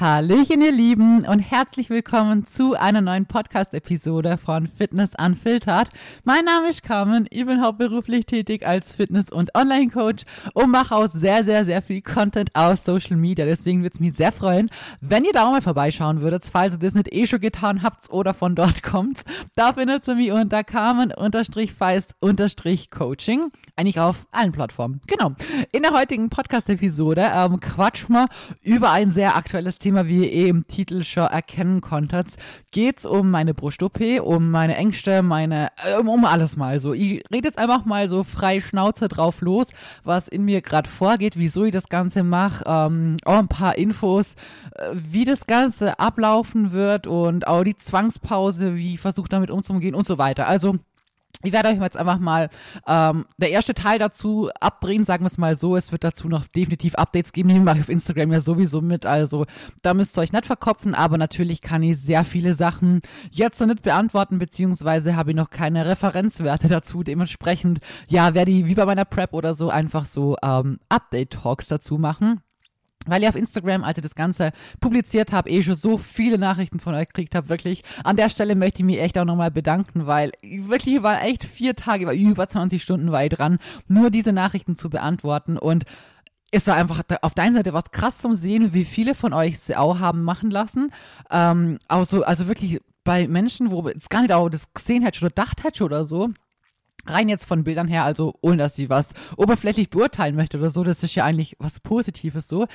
Hallöchen, ihr Lieben, und herzlich willkommen zu einer neuen Podcast-Episode von Fitness Unfiltered. Mein Name ist Carmen, ich bin hauptberuflich tätig als Fitness- und Online-Coach und mache auch sehr, sehr, sehr viel Content aus Social Media. Deswegen würde es mich sehr freuen, wenn ihr da auch mal vorbeischauen würdet, falls ihr das nicht eh schon getan habt oder von dort kommt. Da findet ihr mich unter Carmen-Feist-Coaching, eigentlich auf allen Plattformen. Genau. In der heutigen Podcast-Episode ähm, quatschen wir über ein sehr aktuelles Thema Thema, wie ihr eh im Titel schon erkennen konntet, geht es um meine Brust-OP, um meine Ängste, meine, äh, um alles mal so. Ich rede jetzt einfach mal so frei Schnauze drauf los, was in mir gerade vorgeht, wieso ich das Ganze mache, ähm, auch ein paar Infos, äh, wie das Ganze ablaufen wird und auch die Zwangspause, wie ich versuche damit umzugehen und so weiter. Also ich werde euch jetzt einfach mal ähm, der erste Teil dazu abdrehen, sagen wir es mal so. Es wird dazu noch definitiv Updates geben. Die mache ich auf Instagram ja sowieso mit. Also da müsst ihr euch nicht verkopfen, aber natürlich kann ich sehr viele Sachen jetzt noch nicht beantworten, beziehungsweise habe ich noch keine Referenzwerte dazu. Dementsprechend, ja, werde ich wie bei meiner Prep oder so einfach so ähm, Update-Talks dazu machen weil ihr auf Instagram, als ich das Ganze publiziert habe, eh schon so viele Nachrichten von euch gekriegt habt, wirklich. An der Stelle möchte ich mich echt auch nochmal bedanken, weil wirklich war echt vier Tage, war über 20 Stunden weit dran, nur diese Nachrichten zu beantworten und es war einfach auf deiner Seite was krass zum Sehen, wie viele von euch sie auch haben machen lassen. Ähm, auch so, also wirklich bei Menschen, wo es gar nicht auch das gesehen hätte oder gedacht hätte oder so, rein jetzt von Bildern her, also ohne dass sie was oberflächlich beurteilen möchte oder so, das ist ja eigentlich was Positives so.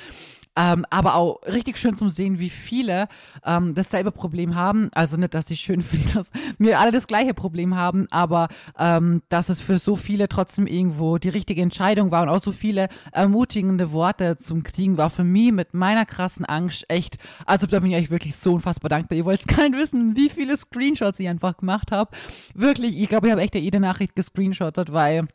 Ähm, aber auch richtig schön zum Sehen, wie viele ähm, dasselbe Problem haben. Also nicht, dass ich schön finde, dass wir alle das gleiche Problem haben, aber ähm, dass es für so viele trotzdem irgendwo die richtige Entscheidung war und auch so viele ermutigende Worte zum Kriegen war für mich mit meiner krassen Angst echt, also da bin ich euch wirklich so unfassbar dankbar. Ihr wollt gar nicht wissen, wie viele Screenshots ich einfach gemacht habe. Wirklich, ich glaube, ich habe echt jede Nachricht gescreenshottet, weil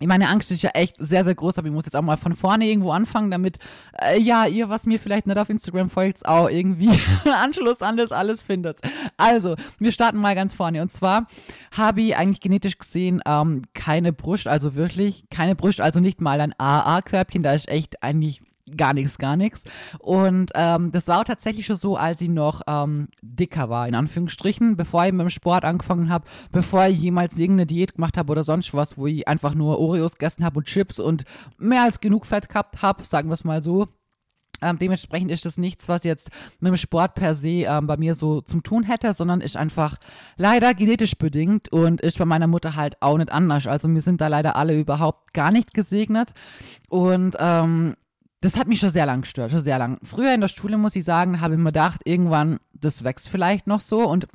meine Angst ist ja echt sehr, sehr groß, aber ich muss jetzt auch mal von vorne irgendwo anfangen, damit, äh, ja, ihr, was mir vielleicht nicht auf Instagram folgt, auch irgendwie Anschluss an das alles findet. Also, wir starten mal ganz vorne. Und zwar habe ich eigentlich genetisch gesehen ähm, keine Brust, also wirklich keine Brust, also nicht mal ein AA-Körbchen, da ist echt eigentlich gar nichts, gar nichts. Und ähm, das war auch tatsächlich schon so, als ich noch ähm, dicker war, in Anführungsstrichen, bevor ich mit dem Sport angefangen habe, bevor ich jemals irgendeine Diät gemacht habe oder sonst was, wo ich einfach nur Oreos gegessen habe und Chips und mehr als genug Fett gehabt habe, sagen wir es mal so. Ähm, dementsprechend ist das nichts, was jetzt mit dem Sport per se ähm, bei mir so zum Tun hätte, sondern ist einfach leider genetisch bedingt und ist bei meiner Mutter halt auch nicht anders. Also wir sind da leider alle überhaupt gar nicht gesegnet. Und ähm, das hat mich schon sehr lang gestört, schon sehr lang. Früher in der Schule, muss ich sagen, habe ich mir gedacht, irgendwann, das wächst vielleicht noch so und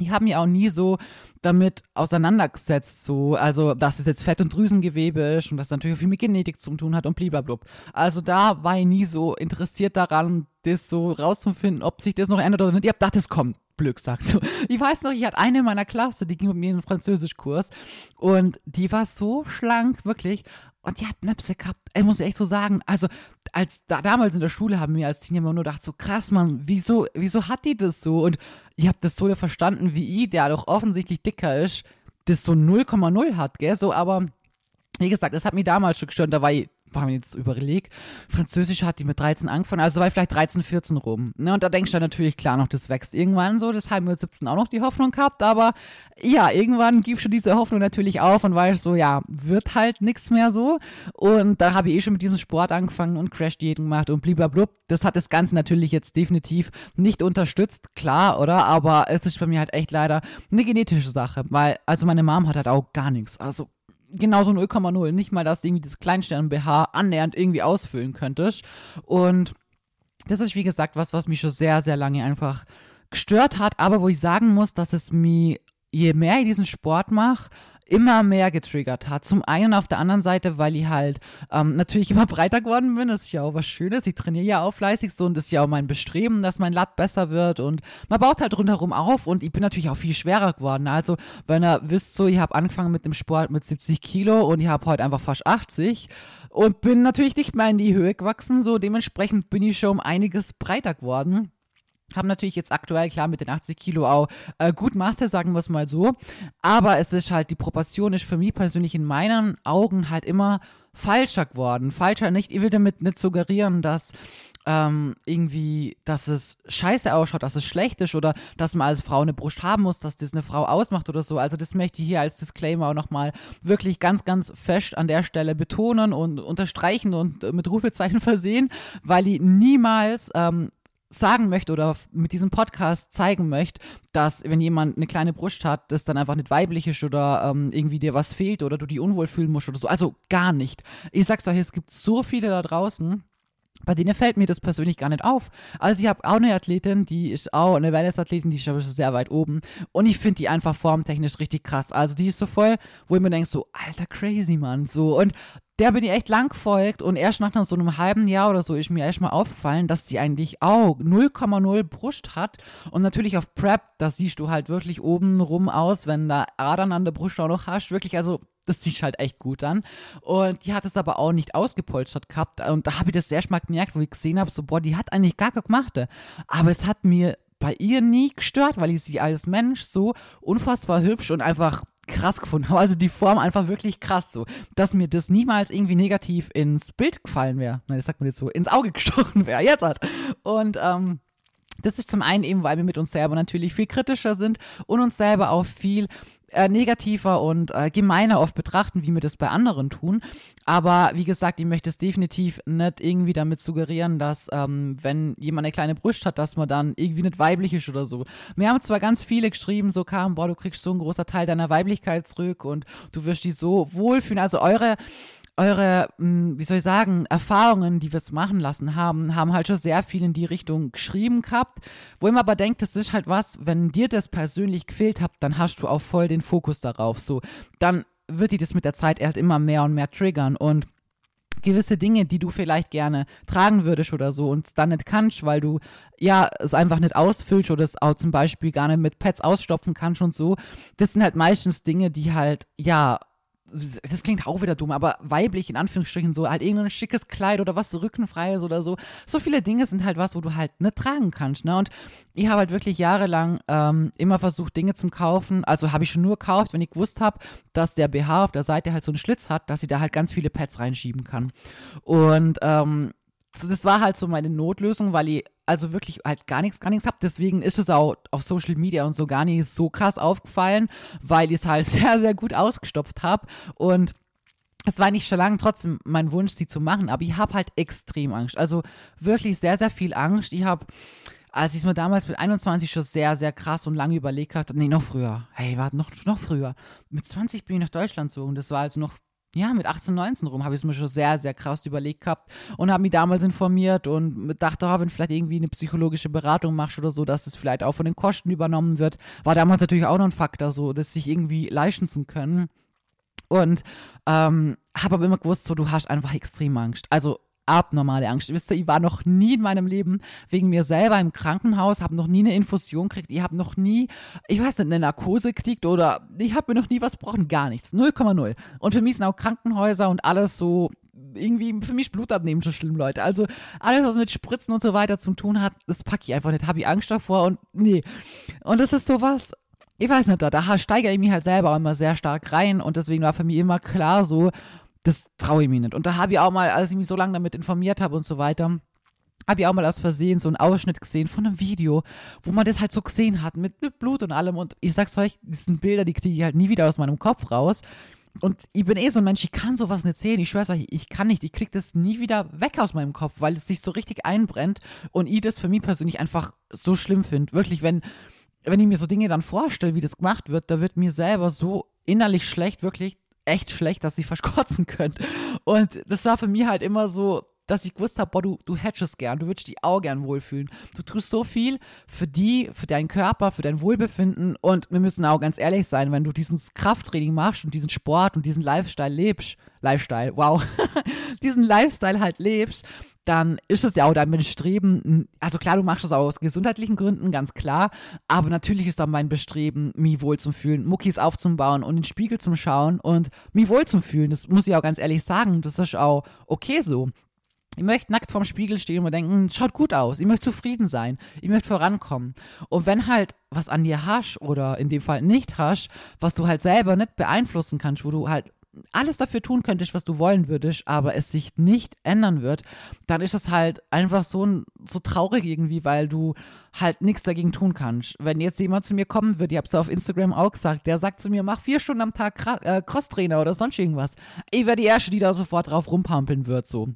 ich habe mich auch nie so damit auseinandergesetzt, so, also, dass es jetzt Fett- und Drüsengewebe ist und das natürlich auch viel mit Genetik zu tun hat und blablabla. Also da war ich nie so interessiert daran, das so rauszufinden, ob sich das noch ändert oder nicht. Ich hab gedacht, das kommt. Blöd gesagt. So, ich weiß noch, ich hatte eine in meiner Klasse, die ging mit mir in den Französischkurs und die war so schlank, wirklich. Und die hat Möpse gehabt. Ich muss echt so sagen, also als da, damals in der Schule haben wir als Teenie immer nur gedacht, so krass, Mann, wieso, wieso hat die das so? Und ich habe das so verstanden, wie ich, der doch offensichtlich dicker ist, das so 0,0 hat, gell? So, aber wie gesagt, das hat mich damals schon gestört. Da war ich haben wir jetzt überlegt, Französisch hat die mit 13 angefangen, also war ich vielleicht 13, 14 rum. Ne? Und da denkst du natürlich, klar, noch, das wächst irgendwann so, das haben wir mit 17 auch noch die Hoffnung gehabt, aber ja, irgendwann gibst du diese Hoffnung natürlich auf und weißt so, ja, wird halt nichts mehr so. Und da habe ich eh schon mit diesem Sport angefangen und Crash-Diäten gemacht und blablabla. Das hat das Ganze natürlich jetzt definitiv nicht unterstützt, klar, oder? Aber es ist bei mir halt echt leider eine genetische Sache, weil, also meine Mom hat halt auch gar nichts. Also genauso 0,0. Nicht mal, dass du irgendwie das Kleinstern-BH annähernd irgendwie ausfüllen könntest. Und das ist, wie gesagt, was, was mich schon sehr, sehr lange einfach gestört hat, aber wo ich sagen muss, dass es mir, je mehr ich diesen Sport mache, immer mehr getriggert hat. Zum einen auf der anderen Seite, weil ich halt ähm, natürlich immer breiter geworden bin. Das ist ja auch was Schönes. Ich trainiere ja auch fleißig so und das ist ja auch mein Bestreben, dass mein Lat besser wird und man baut halt rundherum auf und ich bin natürlich auch viel schwerer geworden. Also, wenn ihr wisst so, ich habe angefangen mit dem Sport mit 70 Kilo und ich habe heute einfach fast 80 und bin natürlich nicht mehr in die Höhe gewachsen. So, dementsprechend bin ich schon um einiges breiter geworden haben natürlich jetzt aktuell, klar, mit den 80 Kilo auch äh, gut Masse, sagen wir es mal so. Aber es ist halt, die Proportion ist für mich persönlich in meinen Augen halt immer falscher geworden. Falscher nicht, ich will damit nicht suggerieren, dass ähm, irgendwie, dass es scheiße ausschaut, dass es schlecht ist oder dass man als Frau eine Brust haben muss, dass das eine Frau ausmacht oder so. Also das möchte ich hier als Disclaimer auch nochmal wirklich ganz, ganz fest an der Stelle betonen und unterstreichen und mit Rufezeichen versehen, weil ich niemals ähm, sagen möchte oder mit diesem Podcast zeigen möchte, dass wenn jemand eine kleine Brust hat, das dann einfach nicht weiblich ist oder ähm, irgendwie dir was fehlt oder du die unwohl fühlen musst oder so. Also gar nicht. Ich sag's euch, es gibt so viele da draußen, bei denen fällt mir das persönlich gar nicht auf. Also ich habe auch eine Athletin, die ist auch eine Wellness-Athletin, die ist aber sehr weit oben. Und ich finde die einfach formtechnisch richtig krass. Also die ist so voll, wo ich mir denke, so, alter crazy, Mann. So. Und der bin ich echt lang gefolgt und erst nach so einem halben Jahr oder so ist mir erst mal aufgefallen, dass sie eigentlich auch 0,0 Brust hat und natürlich auf Prep, das siehst du halt wirklich oben rum aus, wenn da Adern an der Brust auch noch hast, wirklich, also das sieht halt echt gut an. Und die hat es aber auch nicht ausgepolstert gehabt. Und da habe ich das sehr stark gemerkt, wo ich gesehen habe, so, boah, die hat eigentlich gar keine gemachte. Aber es hat mir bei ihr nie gestört, weil ich sie als Mensch so unfassbar hübsch und einfach krass gefunden habe. Also die Form einfach wirklich krass so, dass mir das niemals irgendwie negativ ins Bild gefallen wäre. Nein, das sagt man jetzt so, ins Auge gestochen wäre. Jetzt hat. Und ähm, das ist zum einen eben, weil wir mit uns selber natürlich viel kritischer sind und uns selber auch viel äh, negativer und äh, gemeiner oft betrachten, wie wir das bei anderen tun. Aber wie gesagt, ich möchte es definitiv nicht irgendwie damit suggerieren, dass ähm, wenn jemand eine kleine Brust hat, dass man dann irgendwie nicht weiblich ist oder so. Wir haben zwar ganz viele geschrieben, so kam, boah, du kriegst so einen großen Teil deiner Weiblichkeit zurück und du wirst dich so wohlfühlen. Also eure eure, hm, wie soll ich sagen, Erfahrungen, die wir es machen lassen haben, haben halt schon sehr viel in die Richtung geschrieben gehabt. Wo ich mir aber denkt, das ist halt was, wenn dir das persönlich gefehlt hat, dann hast du auch voll den Fokus darauf. So, dann wird dir das mit der Zeit halt immer mehr und mehr triggern und gewisse Dinge, die du vielleicht gerne tragen würdest oder so und dann nicht kannst, weil du ja es einfach nicht ausfüllst oder es auch zum Beispiel gar nicht mit Pads ausstopfen kannst und so. Das sind halt meistens Dinge, die halt ja das klingt auch wieder dumm, aber weiblich in Anführungsstrichen so, halt irgendein schickes Kleid oder was rückenfreies oder so. So viele Dinge sind halt was, wo du halt nicht tragen kannst, ne? Und ich habe halt wirklich jahrelang ähm, immer versucht, Dinge zum Kaufen. Also habe ich schon nur gekauft, wenn ich gewusst habe, dass der BH auf der Seite halt so einen Schlitz hat, dass ich da halt ganz viele Pads reinschieben kann. Und ähm, das war halt so meine Notlösung, weil ich also wirklich halt gar nichts, gar nichts habe. Deswegen ist es auch auf Social Media und so gar nicht so krass aufgefallen, weil ich es halt sehr, sehr gut ausgestopft habe. Und es war nicht schon lange trotzdem mein Wunsch, sie zu machen, aber ich habe halt extrem Angst. Also wirklich sehr, sehr viel Angst. Ich habe als ich es mir damals mit 21 schon sehr, sehr krass und lange überlegt hatte, nee, noch früher, hey, warte, noch, noch früher. Mit 20 bin ich nach Deutschland gezogen, das war also noch ja, mit 18, 19 rum habe ich es mir schon sehr, sehr krass überlegt gehabt und habe mich damals informiert und dachte, oh, wenn vielleicht irgendwie eine psychologische Beratung machst oder so, dass es vielleicht auch von den Kosten übernommen wird, war damals natürlich auch noch ein Faktor, so, das sich irgendwie leisten zu können. Und ähm, habe aber immer gewusst, so, du hast einfach extrem Angst. Also abnormale Angst. Wisst ihr, ich war noch nie in meinem Leben wegen mir selber im Krankenhaus, habe noch nie eine Infusion gekriegt, ich habe noch nie, ich weiß nicht, eine Narkose gekriegt oder ich habe mir noch nie was gebrochen, gar nichts. 0,0. Und für mich sind auch Krankenhäuser und alles so irgendwie für mich Blut abnehmen schon schlimm, Leute. Also alles, was mit Spritzen und so weiter zu tun hat, das packe ich einfach nicht. Habe ich Angst davor und nee. Und das ist sowas, ich weiß nicht, da, da steigere ich mich halt selber auch immer sehr stark rein und deswegen war für mich immer klar so, das traue ich mir nicht. Und da habe ich auch mal, als ich mich so lange damit informiert habe und so weiter, habe ich auch mal aus Versehen so einen Ausschnitt gesehen von einem Video, wo man das halt so gesehen hat, mit, mit Blut und allem. Und ich sag's euch, das sind Bilder, die kriege ich halt nie wieder aus meinem Kopf raus. Und ich bin eh so ein Mensch, ich kann sowas nicht sehen. Ich schwör's euch, ich kann nicht. Ich krieg das nie wieder weg aus meinem Kopf, weil es sich so richtig einbrennt und ich das für mich persönlich einfach so schlimm finde. Wirklich, wenn, wenn ich mir so Dinge dann vorstelle, wie das gemacht wird, da wird mir selber so innerlich schlecht, wirklich echt schlecht, dass ich verschkotzen könnte. Und das war für mich halt immer so, dass ich gewusst habe, boah, du, du hättest gern, du würdest dich auch gern wohlfühlen. Du tust so viel für die, für deinen Körper, für dein Wohlbefinden und wir müssen auch ganz ehrlich sein, wenn du dieses Krafttraining machst und diesen Sport und diesen Lifestyle lebst, Lifestyle, wow, diesen Lifestyle halt lebst, dann ist es ja auch dein Bestreben, also klar, du machst es auch aus gesundheitlichen Gründen, ganz klar, aber natürlich ist auch mein Bestreben, mich wohl zu fühlen, Muckis aufzubauen und in den Spiegel zu schauen und mich wohl zu fühlen. Das muss ich auch ganz ehrlich sagen, das ist auch okay so. Ich möchte nackt vorm Spiegel stehen und denken, schaut gut aus, ich möchte zufrieden sein, ich möchte vorankommen. Und wenn halt was an dir hast oder in dem Fall nicht hast, was du halt selber nicht beeinflussen kannst, wo du halt alles dafür tun könntest, was du wollen würdest, aber es sich nicht ändern wird, dann ist das halt einfach so, so traurig irgendwie, weil du halt nichts dagegen tun kannst. Wenn jetzt jemand zu mir kommen würde, ich habe es auf Instagram auch gesagt, der sagt zu mir, mach vier Stunden am Tag äh, Crosstrainer oder sonst irgendwas. Ich wäre die Erste, die da sofort drauf rumpampeln wird, so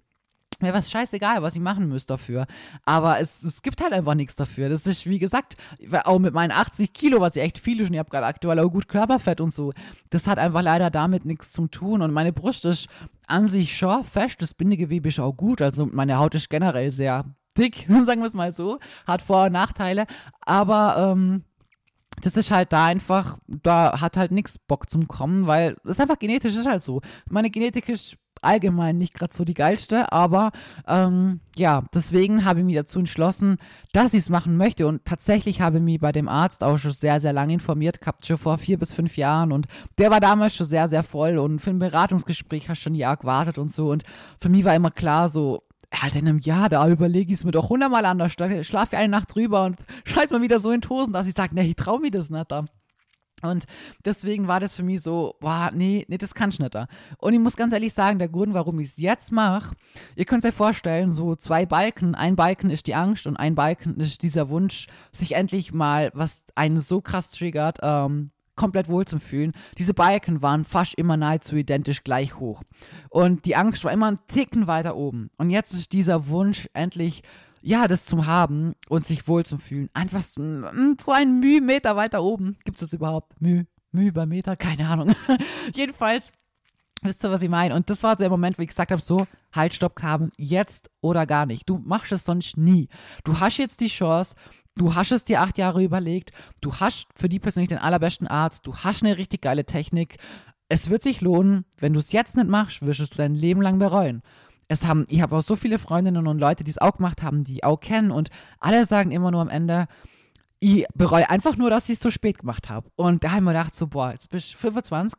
mir was scheißegal, was ich machen müsste dafür. Aber es, es gibt halt einfach nichts dafür. Das ist, wie gesagt, auch mit meinen 80 Kilo, was ich echt viel ist, und ich habe gerade aktuell auch gut Körperfett und so, das hat einfach leider damit nichts zu tun. Und meine Brust ist an sich schon fest, das Bindegewebe ist auch gut. Also meine Haut ist generell sehr dick, sagen wir es mal so. Hat Vor- und Nachteile. Aber, ähm, das ist halt da einfach, da hat halt nichts Bock zum Kommen, weil es einfach genetisch, ist halt so. Meine Genetik ist allgemein nicht gerade so die geilste, aber ähm, ja, deswegen habe ich mich dazu entschlossen, dass ich es machen möchte. Und tatsächlich habe ich mich bei dem Arzt auch schon sehr, sehr lange informiert gehabt, schon vor vier bis fünf Jahren. Und der war damals schon sehr, sehr voll. Und für ein Beratungsgespräch hast du schon ein Jahr gewartet und so. Und für mich war immer klar so, halt in einem Jahr, da überlege ich es mir doch hundertmal anders, dann schlafe ich eine Nacht drüber und scheiß mal wieder so in Tosen, dass ich sage, nee, ich traue mir das nicht da. Und deswegen war das für mich so, boah, nee, nee, das kann ich nicht da. Und ich muss ganz ehrlich sagen, der Grund, warum ich es jetzt mache, ihr könnt euch vorstellen, so zwei Balken, ein Balken ist die Angst und ein Balken ist dieser Wunsch, sich endlich mal, was einen so krass triggert, ähm, komplett wohl zu fühlen. Diese Balken waren fast immer nahezu identisch gleich hoch. Und die Angst war immer einen Ticken weiter oben. Und jetzt ist dieser Wunsch endlich ja, das zum Haben und sich wohl zu fühlen. Einfach so, mm, so ein Mühmeter weiter oben. Gibt es das überhaupt? Müh, Müh bei Meter? Keine Ahnung. Jedenfalls, wisst ihr, was ich meine? Und das war so der Moment, wo ich gesagt habe, so, halt, stopp, Carmen, jetzt oder gar nicht. Du machst es sonst nie. Du hast jetzt die Chance, Du hast es dir acht Jahre überlegt. Du hast für die persönlich den allerbesten Arzt. Du hast eine richtig geile Technik. Es wird sich lohnen. Wenn du es jetzt nicht machst, wirst du dein Leben lang bereuen es haben, ich habe auch so viele Freundinnen und Leute, die es auch gemacht haben, die auch kennen und alle sagen immer nur am Ende, ich bereue einfach nur, dass ich es so spät gemacht habe. Und da haben wir gedacht, so, boah, jetzt bist du 25,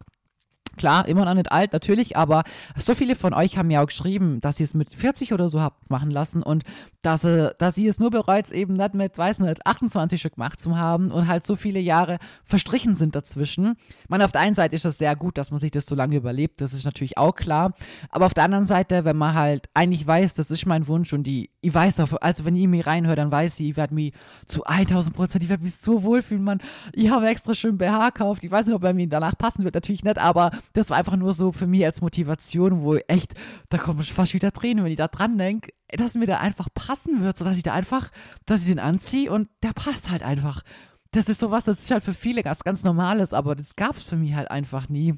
Klar, immer noch nicht alt, natürlich, aber so viele von euch haben ja auch geschrieben, dass ihr es mit 40 oder so habt machen lassen und dass, äh, dass ihr es nur bereut, eben nicht mit, weiß nicht, 28 Stück gemacht zu haben und halt so viele Jahre verstrichen sind dazwischen. Ich meine, auf der einen Seite ist es sehr gut, dass man sich das so lange überlebt, das ist natürlich auch klar. Aber auf der anderen Seite, wenn man halt eigentlich weiß, das ist mein Wunsch und die, ich weiß auch, also wenn ihr mir reinhört, dann weiß ich, ich werde mich zu 1000 Prozent, ich werde mich so wohlfühlen, man. Ich habe extra schön BH gekauft, ich weiß nicht, ob er mir danach passen wird, natürlich nicht, aber das war einfach nur so für mich als Motivation, wo echt, da kommen fast wieder Tränen, wenn ich da dran denke, dass mir da einfach passen wird, sodass ich da einfach, dass ich den anziehe und der passt halt einfach. Das ist sowas, das ist halt für viele ganz, ganz Normales, aber das gab es für mich halt einfach nie.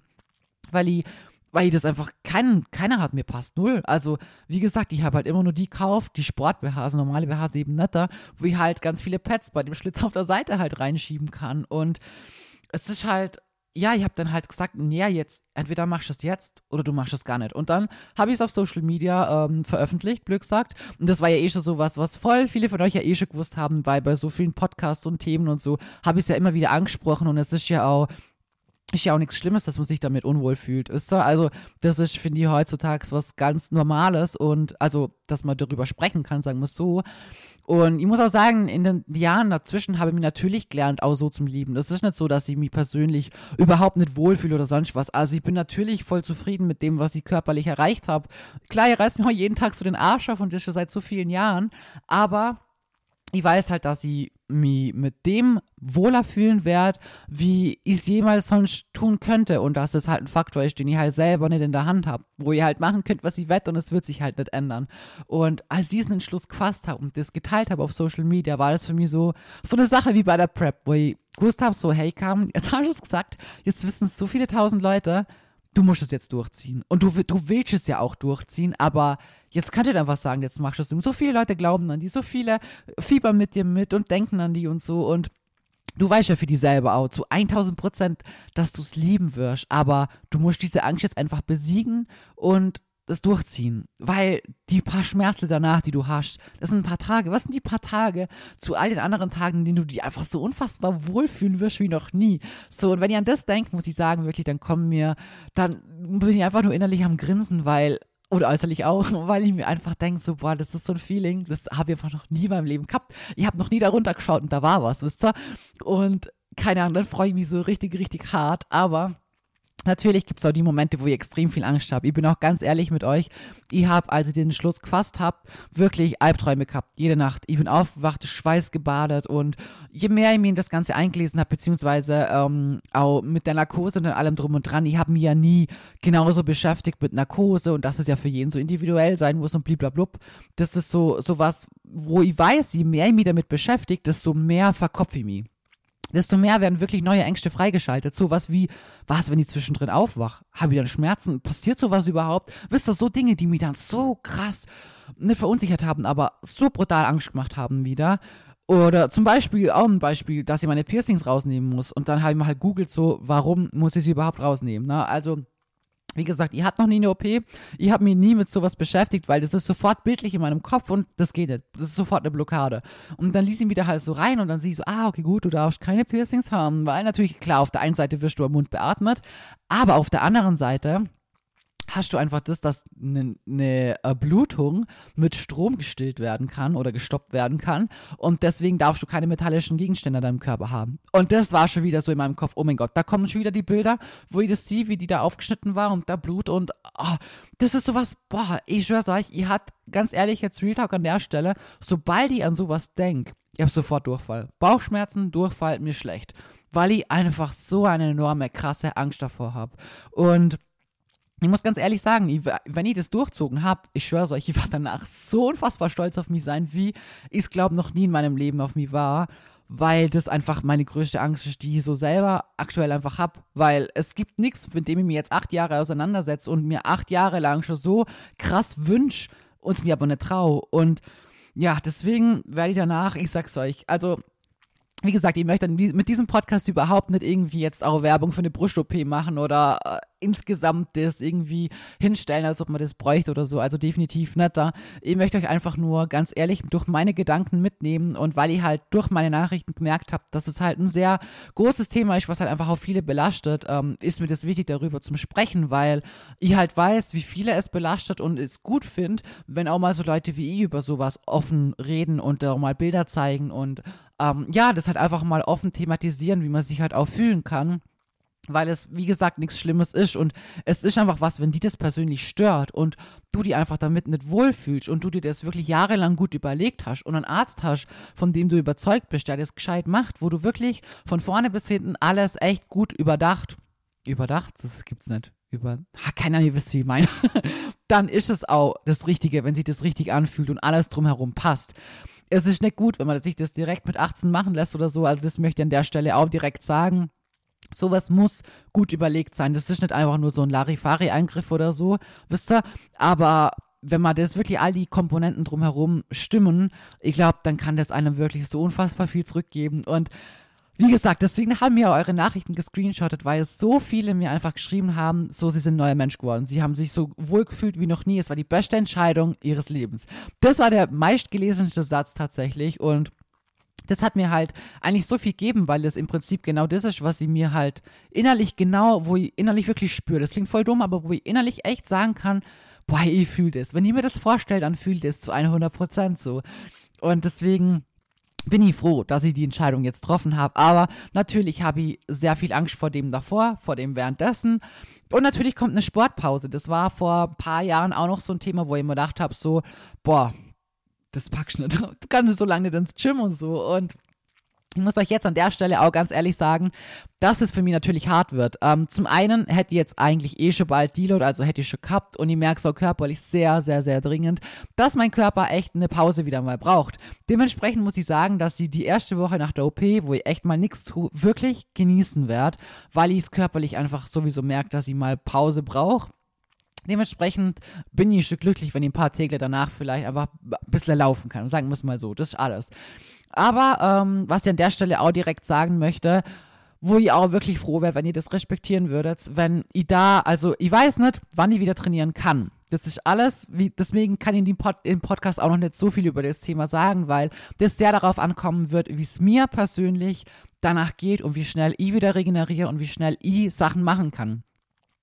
Weil ich, weil das einfach, kein, keiner hat mir passt, null. Also, wie gesagt, ich habe halt immer nur die gekauft, die Sport-BHs, normale BHs eben netter, wo ich halt ganz viele Pads bei dem Schlitz auf der Seite halt reinschieben kann. Und es ist halt, ja, ich habe dann halt gesagt, ja, jetzt, entweder machst du es jetzt oder du machst es gar nicht. Und dann habe ich es auf Social Media ähm, veröffentlicht, Glück gesagt. Und das war ja eh schon sowas, was voll viele von euch ja eh schon gewusst haben, weil bei so vielen Podcasts und Themen und so habe ich es ja immer wieder angesprochen und es ist ja auch ist ja auch nichts Schlimmes, dass man sich damit unwohl fühlt. Ist so, also, das ist, finde ich, heutzutage was ganz Normales und also, dass man darüber sprechen kann, sagen wir es so. Und ich muss auch sagen, in den Jahren dazwischen habe ich mich natürlich gelernt, auch so zum Lieben. Das ist nicht so, dass ich mich persönlich überhaupt nicht wohlfühle oder sonst was. Also ich bin natürlich voll zufrieden mit dem, was ich körperlich erreicht habe. Klar, ihr reißt mir auch jeden Tag so den Arsch auf und das schon seit so vielen Jahren. Aber ich weiß halt, dass ich mich mit dem wohler fühlen werde, wie ich es jemals sonst tun könnte und dass es halt ein Faktor ist, den ich halt selber nicht in der Hand habe, wo ihr halt machen könnt, was ich wette und es wird sich halt nicht ändern. Und als ich diesen Entschluss gefasst habe und das geteilt habe auf Social Media, war das für mich so, so eine Sache wie bei der Prep, wo ich gewusst habe, so hey, kam, jetzt habe ich es gesagt, jetzt wissen es so viele tausend Leute, du musst es jetzt durchziehen. Und du, du willst es ja auch durchziehen, aber jetzt kannst du einfach sagen, jetzt machst du es. So viele Leute glauben an die, so viele fiebern mit dir mit und denken an die und so. Und du weißt ja für die selber auch zu 1000 Prozent, dass du es lieben wirst. Aber du musst diese Angst jetzt einfach besiegen und das durchziehen. Weil die paar Schmerzen danach, die du hast, das sind ein paar Tage. Was sind die paar Tage zu all den anderen Tagen, in denen du dich einfach so unfassbar wohlfühlen wirst wie noch nie? So, und wenn ihr an das denkt, muss ich sagen, wirklich, dann kommen mir, dann bin ich einfach nur innerlich am Grinsen, weil oder äußerlich auch, weil ich mir einfach denke, so, boah, das ist so ein Feeling, das habe ich einfach noch nie in meinem Leben gehabt. Ich habe noch nie darunter geschaut und da war was, wisst ihr? Und keine Ahnung, dann freue ich mich so richtig, richtig hart, aber Natürlich gibt es auch die Momente, wo ich extrem viel Angst habe. Ich bin auch ganz ehrlich mit euch. Ich habe, als ich den Schluss gefasst habe, wirklich Albträume gehabt, jede Nacht. Ich bin aufgewacht, schweißgebadet und je mehr ich mir das Ganze eingelesen habe, beziehungsweise ähm, auch mit der Narkose und allem drum und dran, ich habe mich ja nie genauso beschäftigt mit Narkose und dass es ja für jeden so individuell sein muss und bliblablub. Das ist so, so was, wo ich weiß, je mehr ich mich damit beschäftigt, desto mehr verkopfe ich mich desto mehr werden wirklich neue Ängste freigeschaltet. Sowas wie, was, wenn ich zwischendrin aufwach? Habe ich dann Schmerzen? Passiert sowas überhaupt? Wisst ihr, so Dinge, die mich dann so krass nicht verunsichert haben, aber so brutal Angst gemacht haben wieder. Oder zum Beispiel, auch ein Beispiel, dass ich meine Piercings rausnehmen muss. Und dann habe ich mal halt googelt so, warum muss ich sie überhaupt rausnehmen? Ne? Also, wie gesagt, ich hatte noch nie eine OP. Ich habe mich nie mit sowas beschäftigt, weil das ist sofort bildlich in meinem Kopf und das geht nicht. Das ist sofort eine Blockade. Und dann ließ ich ihn wieder halt so rein und dann sieh ich so, ah, okay, gut, du darfst keine Piercings haben. Weil natürlich, klar, auf der einen Seite wirst du am Mund beatmet, aber auf der anderen Seite hast du einfach das, dass eine ne Blutung mit Strom gestillt werden kann oder gestoppt werden kann und deswegen darfst du keine metallischen Gegenstände in deinem Körper haben. Und das war schon wieder so in meinem Kopf, oh mein Gott, da kommen schon wieder die Bilder, wo ich das sehe, wie die da aufgeschnitten war und da Blut und oh, das ist sowas, boah, ich schwör's euch, ihr hat ganz ehrlich jetzt Real Talk an der Stelle, sobald ich an sowas denke, ich habe sofort Durchfall. Bauchschmerzen, Durchfall, mir schlecht. Weil ich einfach so eine enorme, krasse Angst davor habe. Und ich muss ganz ehrlich sagen, wenn ich das durchzogen habe, ich schwöre euch, ich war danach so unfassbar stolz auf mich sein, wie ich glaube noch nie in meinem Leben auf mich war, weil das einfach meine größte Angst ist, die ich so selber aktuell einfach habe, weil es gibt nichts, mit dem ich mich jetzt acht Jahre auseinandersetze und mir acht Jahre lang schon so krass wünsche und mir aber nicht traue und ja, deswegen werde ich danach, ich sag's euch, also wie gesagt, ich möchte mit diesem Podcast überhaupt nicht irgendwie jetzt auch Werbung für eine Brust-OP machen oder äh, insgesamt das irgendwie hinstellen, als ob man das bräuchte oder so. Also definitiv nicht da. Ich möchte euch einfach nur ganz ehrlich durch meine Gedanken mitnehmen und weil ich halt durch meine Nachrichten gemerkt habe, dass es halt ein sehr großes Thema ist, was halt einfach auch viele belastet, ähm, ist mir das wichtig, darüber zu sprechen, weil ich halt weiß, wie viele es belastet und es gut finde, wenn auch mal so Leute wie ich über sowas offen reden und da mal Bilder zeigen und ähm, ja, das halt einfach mal offen thematisieren, wie man sich halt auch fühlen kann weil es, wie gesagt, nichts Schlimmes ist. Und es ist einfach was, wenn die das persönlich stört und du die einfach damit nicht wohlfühlst und du dir das wirklich jahrelang gut überlegt hast und einen Arzt hast, von dem du überzeugt bist, der das gescheit macht, wo du wirklich von vorne bis hinten alles echt gut überdacht, überdacht, das gibt's nicht, über, ha, keiner hier wisst, wie ich meine, dann ist es auch das Richtige, wenn sich das richtig anfühlt und alles drumherum passt es ist nicht gut, wenn man sich das direkt mit 18 machen lässt oder so. Also das möchte ich an der Stelle auch direkt sagen. Sowas muss gut überlegt sein. Das ist nicht einfach nur so ein Larifari-Eingriff oder so, wisst ihr? Aber wenn man das wirklich all die Komponenten drumherum stimmen, ich glaube, dann kann das einem wirklich so unfassbar viel zurückgeben. Und wie gesagt, deswegen haben mir eure Nachrichten gescreenshottet, weil so viele mir einfach geschrieben haben, so sie sind neuer Mensch geworden. Sie haben sich so wohl gefühlt wie noch nie. Es war die beste Entscheidung ihres Lebens. Das war der meistgelesenste Satz tatsächlich und das hat mir halt eigentlich so viel gegeben, weil es im Prinzip genau das ist, was sie mir halt innerlich genau, wo ich innerlich wirklich spüre. Das klingt voll dumm, aber wo ich innerlich echt sagen kann, boah, ich fühle das. Wenn ihr mir das vorstellt, dann fühlt es zu 100 Prozent so. Und deswegen bin ich froh, dass ich die Entscheidung jetzt getroffen habe. Aber natürlich habe ich sehr viel Angst vor dem davor, vor dem währenddessen. Und natürlich kommt eine Sportpause. Das war vor ein paar Jahren auch noch so ein Thema, wo ich mir gedacht habe, so, boah, das packst du nicht. Du kannst so lange nicht ins Gym und so. Und ich muss euch jetzt an der Stelle auch ganz ehrlich sagen, dass es für mich natürlich hart wird. Ähm, zum einen hätte ich jetzt eigentlich eh schon bald Deload, also hätte ich schon gehabt und ich merke so körperlich sehr, sehr, sehr dringend, dass mein Körper echt eine Pause wieder mal braucht. Dementsprechend muss ich sagen, dass ich die erste Woche nach der OP, wo ich echt mal nichts tue, wirklich genießen werde, weil ich es körperlich einfach sowieso merke, dass ich mal Pause brauche. Dementsprechend bin ich schon glücklich, wenn ich ein paar Tage danach vielleicht einfach ein bisschen laufen kann. Sagen wir es mal so, das ist alles. Aber ähm, was ich an der Stelle auch direkt sagen möchte, wo ich auch wirklich froh wäre, wenn ihr das respektieren würdet, wenn ich da, also ich weiß nicht, wann ich wieder trainieren kann. Das ist alles, wie, deswegen kann ich Pod, im Podcast auch noch nicht so viel über das Thema sagen, weil das sehr darauf ankommen wird, wie es mir persönlich danach geht und wie schnell ich wieder regeneriere und wie schnell ich Sachen machen kann.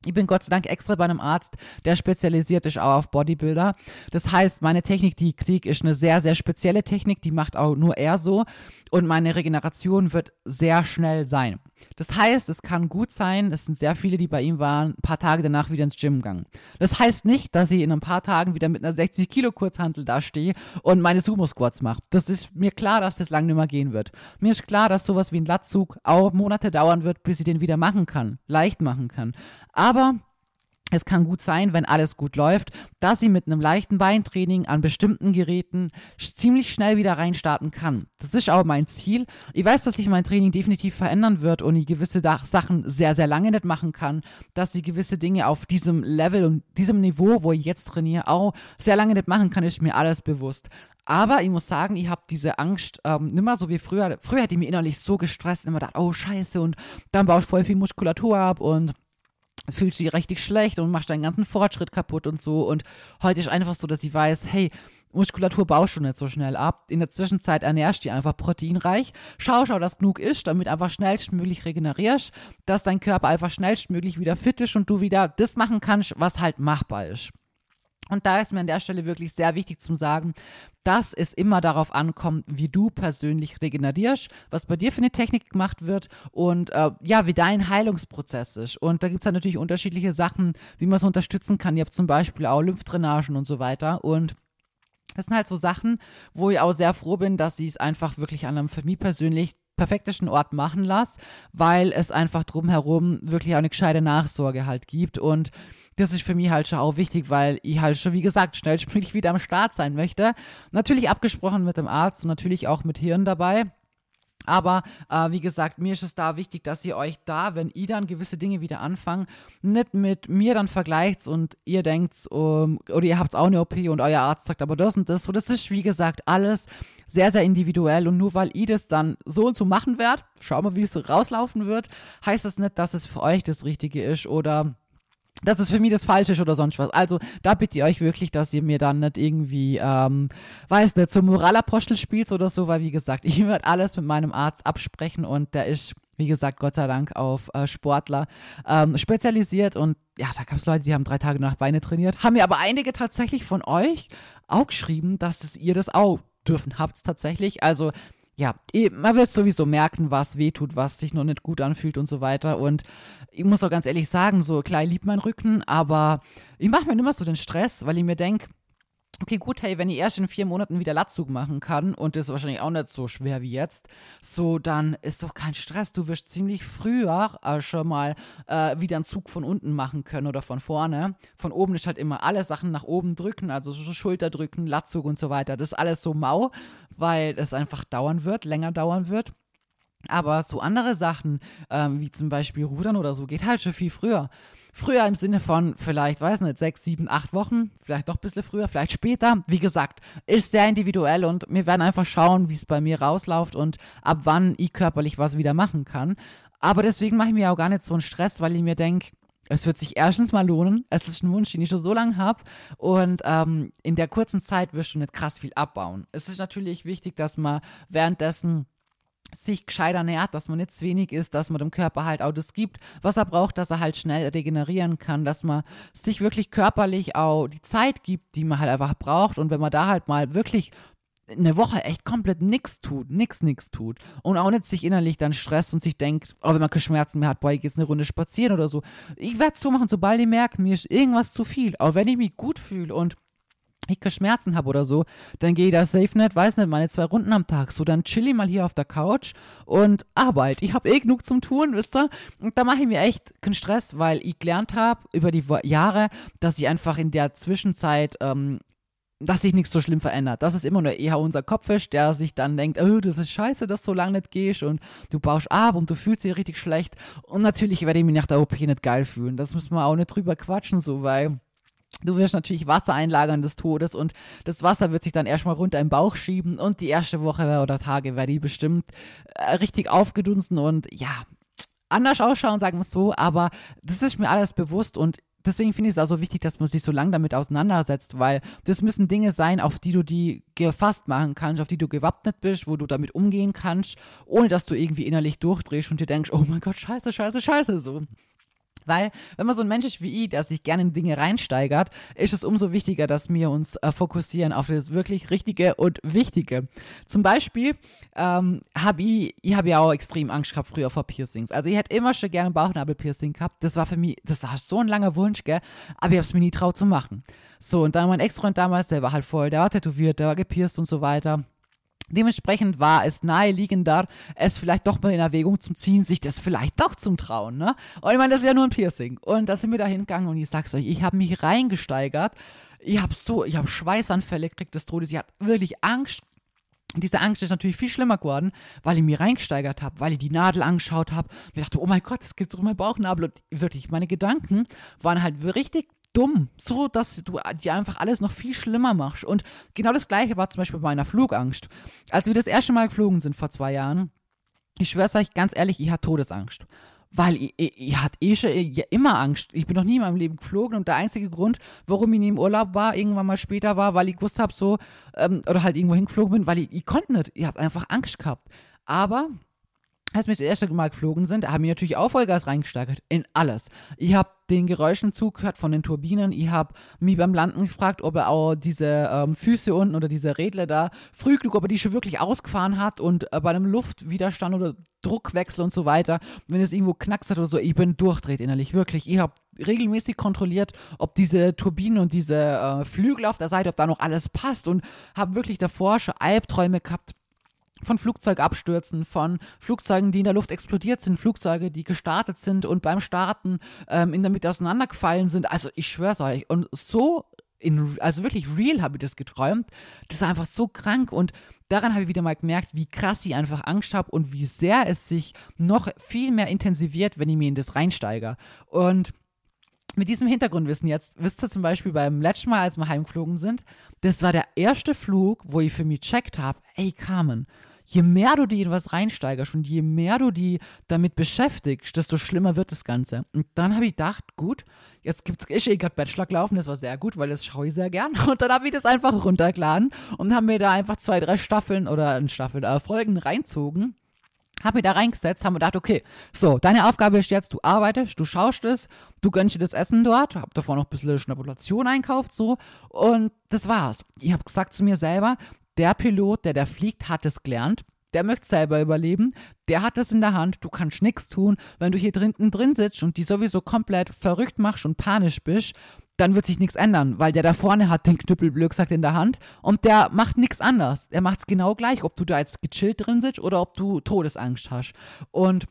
Ich bin Gott sei Dank extra bei einem Arzt, der spezialisiert ist auch auf Bodybuilder. Das heißt, meine Technik, die ich kriege, ist eine sehr, sehr spezielle Technik, die macht auch nur er so. und meine Regeneration wird sehr schnell sein. Das heißt, es kann gut sein, es sind sehr viele, die bei ihm waren, ein paar Tage danach wieder ins Gym gegangen. Das heißt nicht, dass ich in ein paar Tagen wieder mit einer 60 Kilo Kurzhantel dastehe und meine Sumo-Squats mache. Das ist mir klar, dass das lange nicht mehr gehen wird. Mir ist klar, dass sowas wie ein Latzug auch Monate dauern wird, bis ich den wieder machen kann, leicht machen kann. Aber es kann gut sein, wenn alles gut läuft, dass sie mit einem leichten Beintraining an bestimmten Geräten ziemlich schnell wieder reinstarten kann. Das ist auch mein Ziel. Ich weiß, dass sich mein Training definitiv verändern wird und ich gewisse Sachen sehr, sehr lange nicht machen kann, dass sie gewisse Dinge auf diesem Level und diesem Niveau, wo ich jetzt trainiere, auch sehr lange nicht machen kann, ist mir alles bewusst. Aber ich muss sagen, ich habe diese Angst ähm, nicht mehr so wie früher. Früher hätte ich mich innerlich so gestresst immer gedacht, oh scheiße, und dann baue ich voll viel Muskulatur ab und fühlst dich richtig schlecht und machst deinen ganzen Fortschritt kaputt und so. Und heute ist einfach so, dass ich weiß, hey, Muskulatur baust du nicht so schnell ab. In der Zwischenzeit ernährst du dich einfach proteinreich. Schau, schau, dass genug ist, damit einfach schnellstmöglich regenerierst, dass dein Körper einfach schnellstmöglich wieder fit ist und du wieder das machen kannst, was halt machbar ist. Und da ist mir an der Stelle wirklich sehr wichtig zu sagen, dass es immer darauf ankommt, wie du persönlich regenerierst, was bei dir für eine Technik gemacht wird und äh, ja, wie dein Heilungsprozess ist. Und da gibt es halt natürlich unterschiedliche Sachen, wie man es unterstützen kann. Ihr habt zum Beispiel auch Lymphdrainagen und so weiter. Und das sind halt so Sachen, wo ich auch sehr froh bin, dass ich es einfach wirklich an einem für mich persönlich perfektesten Ort machen lasse, weil es einfach drumherum wirklich auch eine gescheite Nachsorge halt gibt und das ist für mich halt schon auch wichtig, weil ich halt schon, wie gesagt, schnellstmöglich wieder am Start sein möchte. Natürlich abgesprochen mit dem Arzt und natürlich auch mit Hirn dabei. Aber äh, wie gesagt, mir ist es da wichtig, dass ihr euch da, wenn ihr dann gewisse Dinge wieder anfangt, nicht mit mir dann vergleicht und ihr denkt, um, oder ihr habt auch eine OP und euer Arzt sagt aber das und das. So, das ist, wie gesagt, alles sehr, sehr individuell. Und nur weil ihr das dann so und so machen werdet, schauen wir, wie es rauslaufen wird, heißt das nicht, dass es für euch das Richtige ist oder dass es für mich das Falsche ist oder sonst was. Also da bitte ich euch wirklich, dass ihr mir dann nicht irgendwie, ähm, weiß nicht, zum Moralapostel spielt oder so, weil wie gesagt, ich werde alles mit meinem Arzt absprechen und der ist, wie gesagt, Gott sei Dank auf äh, Sportler ähm, spezialisiert und ja, da gab es Leute, die haben drei Tage nach Beine trainiert, haben mir aber einige tatsächlich von euch auch geschrieben, dass das ihr das auch dürfen habt tatsächlich. Also ja, eh, man wird sowieso merken, was wehtut, was sich noch nicht gut anfühlt und so weiter. Und ich muss auch ganz ehrlich sagen, so klar, ich lieb mein Rücken, aber ich mache mir immer so den Stress, weil ich mir denke, okay, gut, hey, wenn ich erst in vier Monaten wieder Latzug machen kann und das ist wahrscheinlich auch nicht so schwer wie jetzt, so dann ist doch kein Stress. Du wirst ziemlich früher äh, schon mal äh, wieder einen Zug von unten machen können oder von vorne. Von oben ist halt immer alle Sachen nach oben drücken, also so Schulter drücken, Latzug und so weiter. Das ist alles so mau, weil es einfach dauern wird, länger dauern wird. Aber so andere Sachen, ähm, wie zum Beispiel Rudern oder so, geht halt schon viel früher. Früher im Sinne von vielleicht, weiß nicht, sechs, sieben, acht Wochen, vielleicht doch ein bisschen früher, vielleicht später. Wie gesagt, ist sehr individuell und wir werden einfach schauen, wie es bei mir rausläuft und ab wann ich körperlich was wieder machen kann. Aber deswegen mache ich mir auch gar nicht so einen Stress, weil ich mir denke, es wird sich erstens mal lohnen. Es ist ein Wunsch, den ich schon so lange habe. Und ähm, in der kurzen Zeit wirst du nicht krass viel abbauen. Es ist natürlich wichtig, dass man währenddessen sich gescheiter nährt, dass man nicht zu wenig ist, dass man dem Körper halt auch das gibt, was er braucht, dass er halt schnell regenerieren kann, dass man sich wirklich körperlich auch die Zeit gibt, die man halt einfach braucht und wenn man da halt mal wirklich eine Woche echt komplett nichts tut, nix, nix tut und auch nicht sich innerlich dann stresst und sich denkt, auch wenn man keine Schmerzen mehr hat, boah, ich gehe jetzt eine Runde spazieren oder so. Ich werde es so machen, sobald ich merke, mir ist irgendwas zu viel, auch wenn ich mich gut fühle und ich keine Schmerzen habe oder so, dann gehe ich da safe nicht, weiß nicht, meine zwei Runden am Tag. So, dann chill ich mal hier auf der Couch und arbeite. Ich habe eh genug zum Tun, wisst ihr? Und da mache ich mir echt keinen Stress, weil ich gelernt habe über die Jahre, dass ich einfach in der Zwischenzeit ähm, dass sich nichts so schlimm verändert. Das ist immer nur eher unser Kopf ist, der sich dann denkt, oh, das ist scheiße, dass du so lange nicht gehst und du baust ab und du fühlst dich richtig schlecht. Und natürlich werde ich mich nach der OP nicht geil fühlen. Das müssen wir auch nicht drüber quatschen, so, weil Du wirst natürlich Wasser einlagern des Todes und das Wasser wird sich dann erstmal runter im Bauch schieben und die erste Woche oder Tage werde ich bestimmt äh, richtig aufgedunsen und ja, anders ausschauen, sagen wir es so, aber das ist mir alles bewusst und deswegen finde ich es auch so wichtig, dass man sich so lange damit auseinandersetzt, weil das müssen Dinge sein, auf die du die gefasst machen kannst, auf die du gewappnet bist, wo du damit umgehen kannst, ohne dass du irgendwie innerlich durchdrehst und dir denkst, oh mein Gott, scheiße, scheiße, scheiße, so. Weil, wenn man so ein Mensch ist wie ich, der sich gerne in Dinge reinsteigert, ist es umso wichtiger, dass wir uns äh, fokussieren auf das wirklich Richtige und Wichtige. Zum Beispiel ähm, habe ich, ich habe ja auch extrem Angst gehabt früher vor Piercings. Also ich hätte immer schon gerne Bauchnabelpiercing gehabt. Das war für mich, das war so ein langer Wunsch, gell? Aber ich habe es mir nie traut zu machen. So, und dann mein Ex-Freund damals, der war halt voll, der war tätowiert, der war gepierst und so weiter. Dementsprechend war es naheliegender, es vielleicht doch mal in Erwägung zu ziehen, sich das vielleicht doch zum Trauen, ne? Und ich meine, das ist ja nur ein Piercing. Und da sind wir da hingegangen und ich sag's euch, ich habe mich reingesteigert. Ich habe so, ich habe Schweißanfälle gekriegt des Todes. Ich habe wirklich Angst. Diese Angst ist natürlich viel schlimmer geworden, weil ich mich reingesteigert habe, weil ich die Nadel angeschaut habe. Mir dachte, oh mein Gott, das geht so in meinen Bauchnabel. Und wirklich, meine Gedanken waren halt richtig dumm, so dass du dir einfach alles noch viel schlimmer machst. Und genau das gleiche war zum Beispiel bei meiner Flugangst. Als wir das erste Mal geflogen sind vor zwei Jahren, ich schwör's euch ganz ehrlich, ich hatte Todesangst. Weil ich, ich, ich hatte eh schon ja, immer Angst. Ich bin noch nie in meinem Leben geflogen und der einzige Grund, warum ich nie im Urlaub war, irgendwann mal später war, weil ich gewusst habe, so, ähm, oder halt irgendwo hingeflogen bin, weil ich, ich konnte nicht. Ich habe einfach Angst gehabt. Aber als wir das erste Mal geflogen sind, haben wir natürlich auch Vollgas reingesteigert. In alles. Ich habe den Geräuschen zugehört von den Turbinen. Ich habe mich beim Landen gefragt, ob er auch diese ähm, Füße unten oder diese Rädle da früh genug, ob er die schon wirklich ausgefahren hat und äh, bei einem Luftwiderstand oder Druckwechsel und so weiter, wenn es irgendwo knackst hat oder so, ich bin durchdreht innerlich, wirklich. Ich habe regelmäßig kontrolliert, ob diese Turbinen und diese äh, Flügel auf der Seite, ob da noch alles passt und habe wirklich davor schon Albträume gehabt, von Flugzeugabstürzen, von Flugzeugen, die in der Luft explodiert sind, Flugzeuge, die gestartet sind und beim Starten ähm, in der Mitte auseinandergefallen sind. Also ich schwör's euch. Und so, in, also wirklich real habe ich das geträumt. Das ist einfach so krank und daran habe ich wieder mal gemerkt, wie krass ich einfach Angst habe und wie sehr es sich noch viel mehr intensiviert, wenn ich mir in das reinsteige. Und mit diesem Hintergrundwissen jetzt, wisst ihr zum Beispiel beim letzten Mal, als wir heimgeflogen sind, das war der erste Flug, wo ich für mich checkt habe, ey Carmen, je mehr du dir in was reinsteigerst und je mehr du die damit beschäftigst, desto schlimmer wird das Ganze. Und dann habe ich gedacht, gut, jetzt gibt es eh gerade Bachelor gelaufen, das war sehr gut, weil das schaue ich sehr gern. Und dann habe ich das einfach runtergeladen und haben mir da einfach zwei, drei Staffeln oder ein Staffel, äh, Folgen reinzogen. Hab mir da reingesetzt, haben wir gedacht, okay, so, deine Aufgabe ist jetzt, du arbeitest, du schaust es, du gönnst dir das Essen dort, hab davor noch ein bisschen Schnapulation einkauft, so, und das war's. Ich habe gesagt zu mir selber, der Pilot, der da fliegt, hat es gelernt. Der möchte selber überleben. Der hat es in der Hand. Du kannst nichts tun. Wenn du hier drinnen drin sitzt und die sowieso komplett verrückt machst und panisch bist, dann wird sich nichts ändern, weil der da vorne hat den Knüppel blöd gesagt in der Hand und der macht nichts anders. Er macht es genau gleich, ob du da jetzt gechillt drin sitzt oder ob du Todesangst hast. Und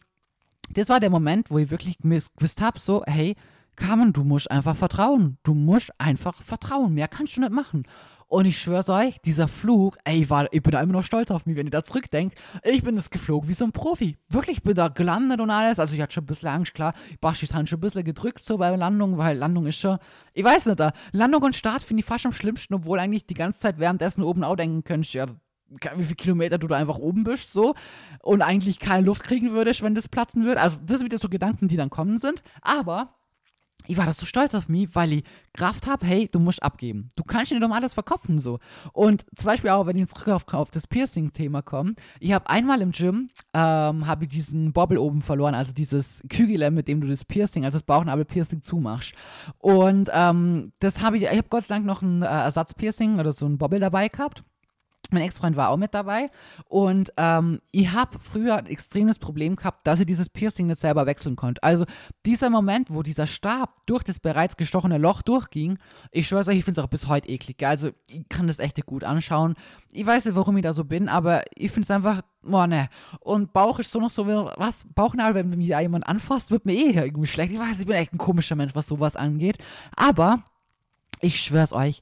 das war der Moment, wo ich wirklich gewusst habe, so, hey, Carmen, du musst einfach vertrauen. Du musst einfach vertrauen. Mehr kannst du nicht machen. Und ich schwör's euch, dieser Flug, ey, war, ich bin da immer noch stolz auf mich, wenn ihr da zurückdenkt. Ich bin das geflogen wie so ein Profi. Wirklich, ich bin da gelandet und alles. Also ich hatte schon ein bisschen Angst, klar. Basch ist halt schon ein bisschen gedrückt so bei Landung, weil Landung ist schon, ich weiß nicht, da. Landung und Start finde ich fast am schlimmsten, obwohl eigentlich die ganze Zeit währenddessen oben auch denken könntest, ja, wie viele Kilometer du da einfach oben bist, so, und eigentlich keine Luft kriegen würdest, wenn das platzen würde. Also, das sind wieder so Gedanken, die dann kommen sind. Aber ich war das so stolz auf mich, weil ich Kraft habe, hey, du musst abgeben. Du kannst nicht um alles verkopfen so. Und zum Beispiel auch, wenn ich zurück auf, auf das Piercing-Thema komme, ich habe einmal im Gym, ähm, habe ich diesen Bobble oben verloren, also dieses Kügel, mit dem du das Piercing, also das Bauchnabel-Piercing zumachst. Und ähm, das habe ich, ich habe Gott sei Dank noch ein äh, Ersatz-Piercing oder so ein Bobble dabei gehabt. Mein Ex-Freund war auch mit dabei und ähm, ich habe früher ein extremes Problem gehabt, dass ich dieses Piercing nicht selber wechseln konnte. Also dieser Moment, wo dieser Stab durch das bereits gestochene Loch durchging, ich schwöre euch, ich finde es auch bis heute eklig. Also ich kann das echt gut anschauen. Ich weiß nicht, warum ich da so bin, aber ich finde es einfach, boah ne. Und Bauch ist so noch so, was, Bauchnabel, wenn mir jemand anfasst, wird mir eh irgendwie schlecht. Ich weiß, ich bin echt ein komischer Mensch, was sowas angeht. Aber ich schwör's euch,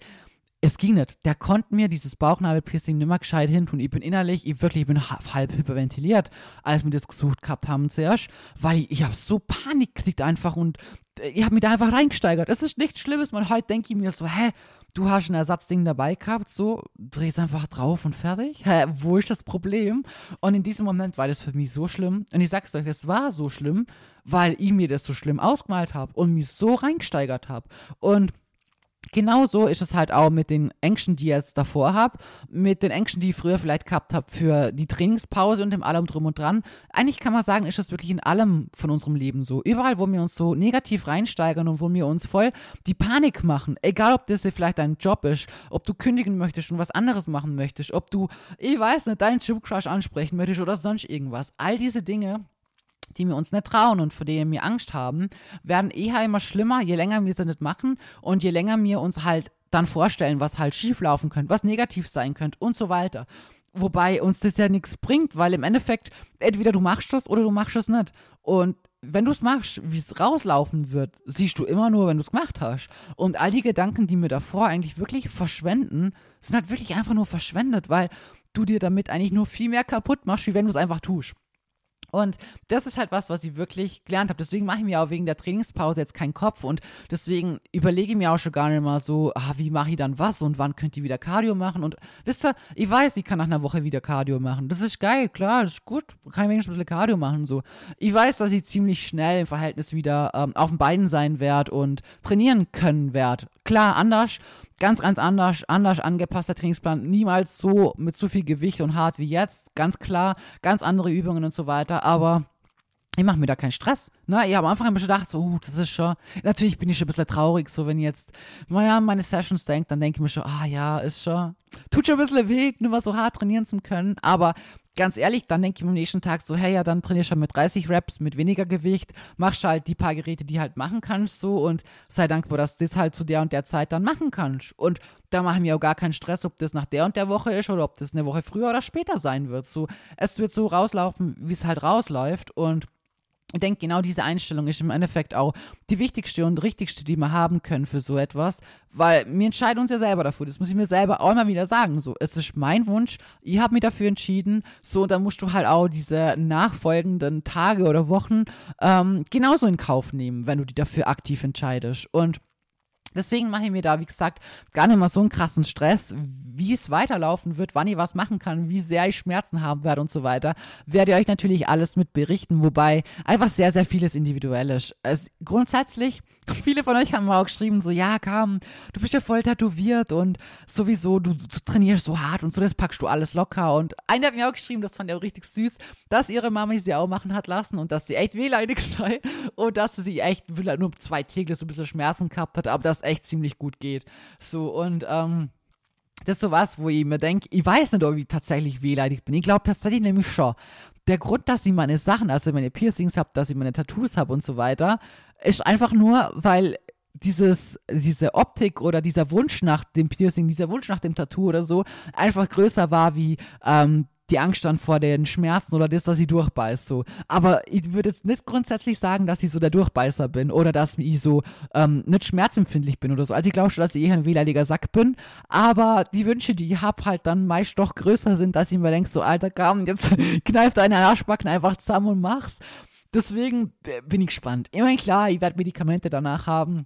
es ging nicht. Der konnte mir dieses Bauchnabelpiercing nimmer gescheit hin tun. Ich bin innerlich, ich wirklich, ich bin halb hyperventiliert, als wir das gesucht gehabt haben zuerst, weil ich, ich habe so Panik gekriegt einfach und äh, ich habe mich da einfach reingesteigert. Es ist nichts Schlimmes, man heute denke ich mir so, hä, du hast ein Ersatzding dabei gehabt, so, drehst einfach drauf und fertig. Hä, wo ist das Problem? Und in diesem Moment war das für mich so schlimm. Und ich sag's euch, es war so schlimm, weil ich mir das so schlimm ausgemalt habe und mich so reingesteigert habe. Und Genauso ist es halt auch mit den Ängsten, die ich jetzt davor habe, mit den Ängsten, die ich früher vielleicht gehabt habe für die Trainingspause und dem allem drum und dran. Eigentlich kann man sagen, ist das wirklich in allem von unserem Leben so. Überall, wo wir uns so negativ reinsteigern und wo wir uns voll die Panik machen, egal ob das vielleicht dein Job ist, ob du kündigen möchtest und was anderes machen möchtest, ob du, ich weiß nicht, deinen Gym-Crush ansprechen möchtest oder sonst irgendwas. All diese Dinge die wir uns nicht trauen und vor denen wir Angst haben, werden eher immer schlimmer, je länger wir sie nicht machen und je länger wir uns halt dann vorstellen, was halt schieflaufen könnte, was negativ sein könnte und so weiter. Wobei uns das ja nichts bringt, weil im Endeffekt entweder du machst es oder du machst es nicht. Und wenn du es machst, wie es rauslaufen wird, siehst du immer nur, wenn du es gemacht hast. Und all die Gedanken, die mir davor eigentlich wirklich verschwenden, sind halt wirklich einfach nur verschwendet, weil du dir damit eigentlich nur viel mehr kaputt machst, wie wenn du es einfach tust. Und das ist halt was, was ich wirklich gelernt habe. Deswegen mache ich mir auch wegen der Trainingspause jetzt keinen Kopf und deswegen überlege ich mir auch schon gar nicht mal so, ah, wie mache ich dann was und wann könnt ihr wieder Cardio machen? Und wisst ihr, ich weiß, ich kann nach einer Woche wieder Cardio machen. Das ist geil, klar, das ist gut. Kann ich wenigstens ein bisschen Cardio machen. So. Ich weiß, dass ich ziemlich schnell im Verhältnis wieder ähm, auf den Beinen sein werde und trainieren können werde. Klar, anders ganz, ganz anders, anders angepasster Trainingsplan. Niemals so mit so viel Gewicht und hart wie jetzt. Ganz klar, ganz andere Übungen und so weiter. Aber ich mache mir da keinen Stress. Ne? Ich habe am Anfang immer schon gedacht, so, uh, das ist schon, natürlich bin ich schon ein bisschen traurig, so wenn jetzt man ja an meine Sessions denkt, dann denke ich mir schon, ah ja, ist schon, tut schon ein bisschen weh, nur mal so hart trainieren zu können, aber ganz ehrlich, dann denke ich am nächsten Tag so, hey, ja, dann trainierst du halt mit 30 Reps, mit weniger Gewicht, machst halt die paar Geräte, die halt machen kannst, so und sei dankbar, dass du das halt zu der und der Zeit dann machen kannst. Und da machen wir auch gar keinen Stress, ob das nach der und der Woche ist oder ob das eine Woche früher oder später sein wird. So, es wird so rauslaufen, wie es halt rausläuft und ich denke, genau diese Einstellung ist im Endeffekt auch die wichtigste und richtigste, die wir haben können für so etwas, weil wir entscheiden uns ja selber dafür. Das muss ich mir selber auch immer wieder sagen. So, es ist mein Wunsch, ich habe mich dafür entschieden. So, und dann musst du halt auch diese nachfolgenden Tage oder Wochen ähm, genauso in Kauf nehmen, wenn du dich dafür aktiv entscheidest. Und Deswegen mache ich mir da, wie gesagt, gar nicht mal so einen krassen Stress, wie es weiterlaufen wird, wann ich was machen kann, wie sehr ich Schmerzen haben werde und so weiter. Werde ich euch natürlich alles mit berichten, wobei einfach sehr, sehr vieles individuell ist. Es, grundsätzlich, viele von euch haben auch geschrieben, so, ja, Kam, du bist ja voll tätowiert und sowieso, du, du trainierst so hart und so, das packst du alles locker. Und eine hat mir auch geschrieben, das fand ich auch richtig süß, dass ihre Mama sie auch machen hat lassen und dass sie echt wehleidig sei und dass sie echt nur zwei Tegel so ein bisschen Schmerzen gehabt hat, aber das echt ziemlich gut geht. So, und ähm, das ist so was, wo ich mir denke, ich weiß nicht, ob ich tatsächlich wehleidig bin. Ich glaube tatsächlich nämlich schon. Der Grund, dass ich meine Sachen, also meine Piercings habe, dass ich meine Tattoos habe und so weiter, ist einfach nur, weil dieses, diese Optik oder dieser Wunsch nach dem Piercing, dieser Wunsch nach dem Tattoo oder so, einfach größer war wie ähm, die Angst dann vor den Schmerzen oder das, dass ich durchbeiß so. Aber ich würde jetzt nicht grundsätzlich sagen, dass ich so der Durchbeißer bin oder dass ich so ähm, nicht schmerzempfindlich bin oder so. Also ich glaube schon, dass ich eher ein wehleidiger Sack bin. Aber die Wünsche, die ich habe, halt dann meist doch größer sind, dass ich mir denke, so alter Kamm, jetzt kneif deine Arschbacken einfach zusammen und mach's. Deswegen bin ich gespannt. Immerhin klar, ich werde Medikamente danach haben.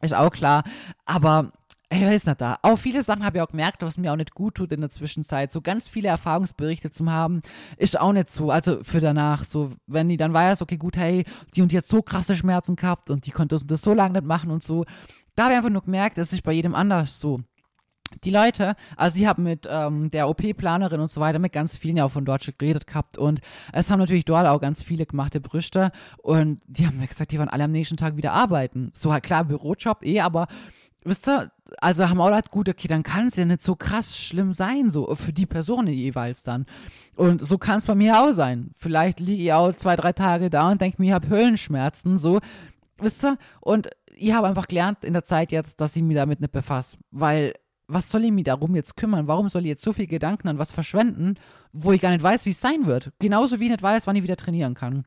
Ist auch klar. Aber er ist nicht da. Auch viele Sachen habe ich auch gemerkt, was mir auch nicht gut tut in der Zwischenzeit. So ganz viele Erfahrungsberichte zu haben, ist auch nicht so. Also für danach, so, wenn die dann weiß, okay, gut, hey, die und die hat so krasse Schmerzen gehabt und die konnte das, das so lange nicht machen und so. Da habe ich einfach nur gemerkt, es ist bei jedem anders so. Die Leute, also sie haben mit ähm, der OP-Planerin und so weiter, mit ganz vielen ja auch von Deutsche geredet gehabt und es haben natürlich dort auch ganz viele gemachte Brüste und die haben mir gesagt, die waren alle am nächsten Tag wieder arbeiten. So halt klar, Bürojob eh, aber wisst ihr, also haben auch gedacht, gut, okay, dann kann es ja nicht so krass schlimm sein, so für die Person jeweils dann. Und so kann es bei mir auch sein. Vielleicht liege ich auch zwei, drei Tage da und denke mir, ich habe Höllenschmerzen, so, wisst ihr? Und ich habe einfach gelernt in der Zeit jetzt, dass ich mich damit nicht befasse, weil was soll ich mich darum jetzt kümmern? Warum soll ich jetzt so viel Gedanken an was verschwenden, wo ich gar nicht weiß, wie es sein wird? Genauso wie ich nicht weiß, wann ich wieder trainieren kann.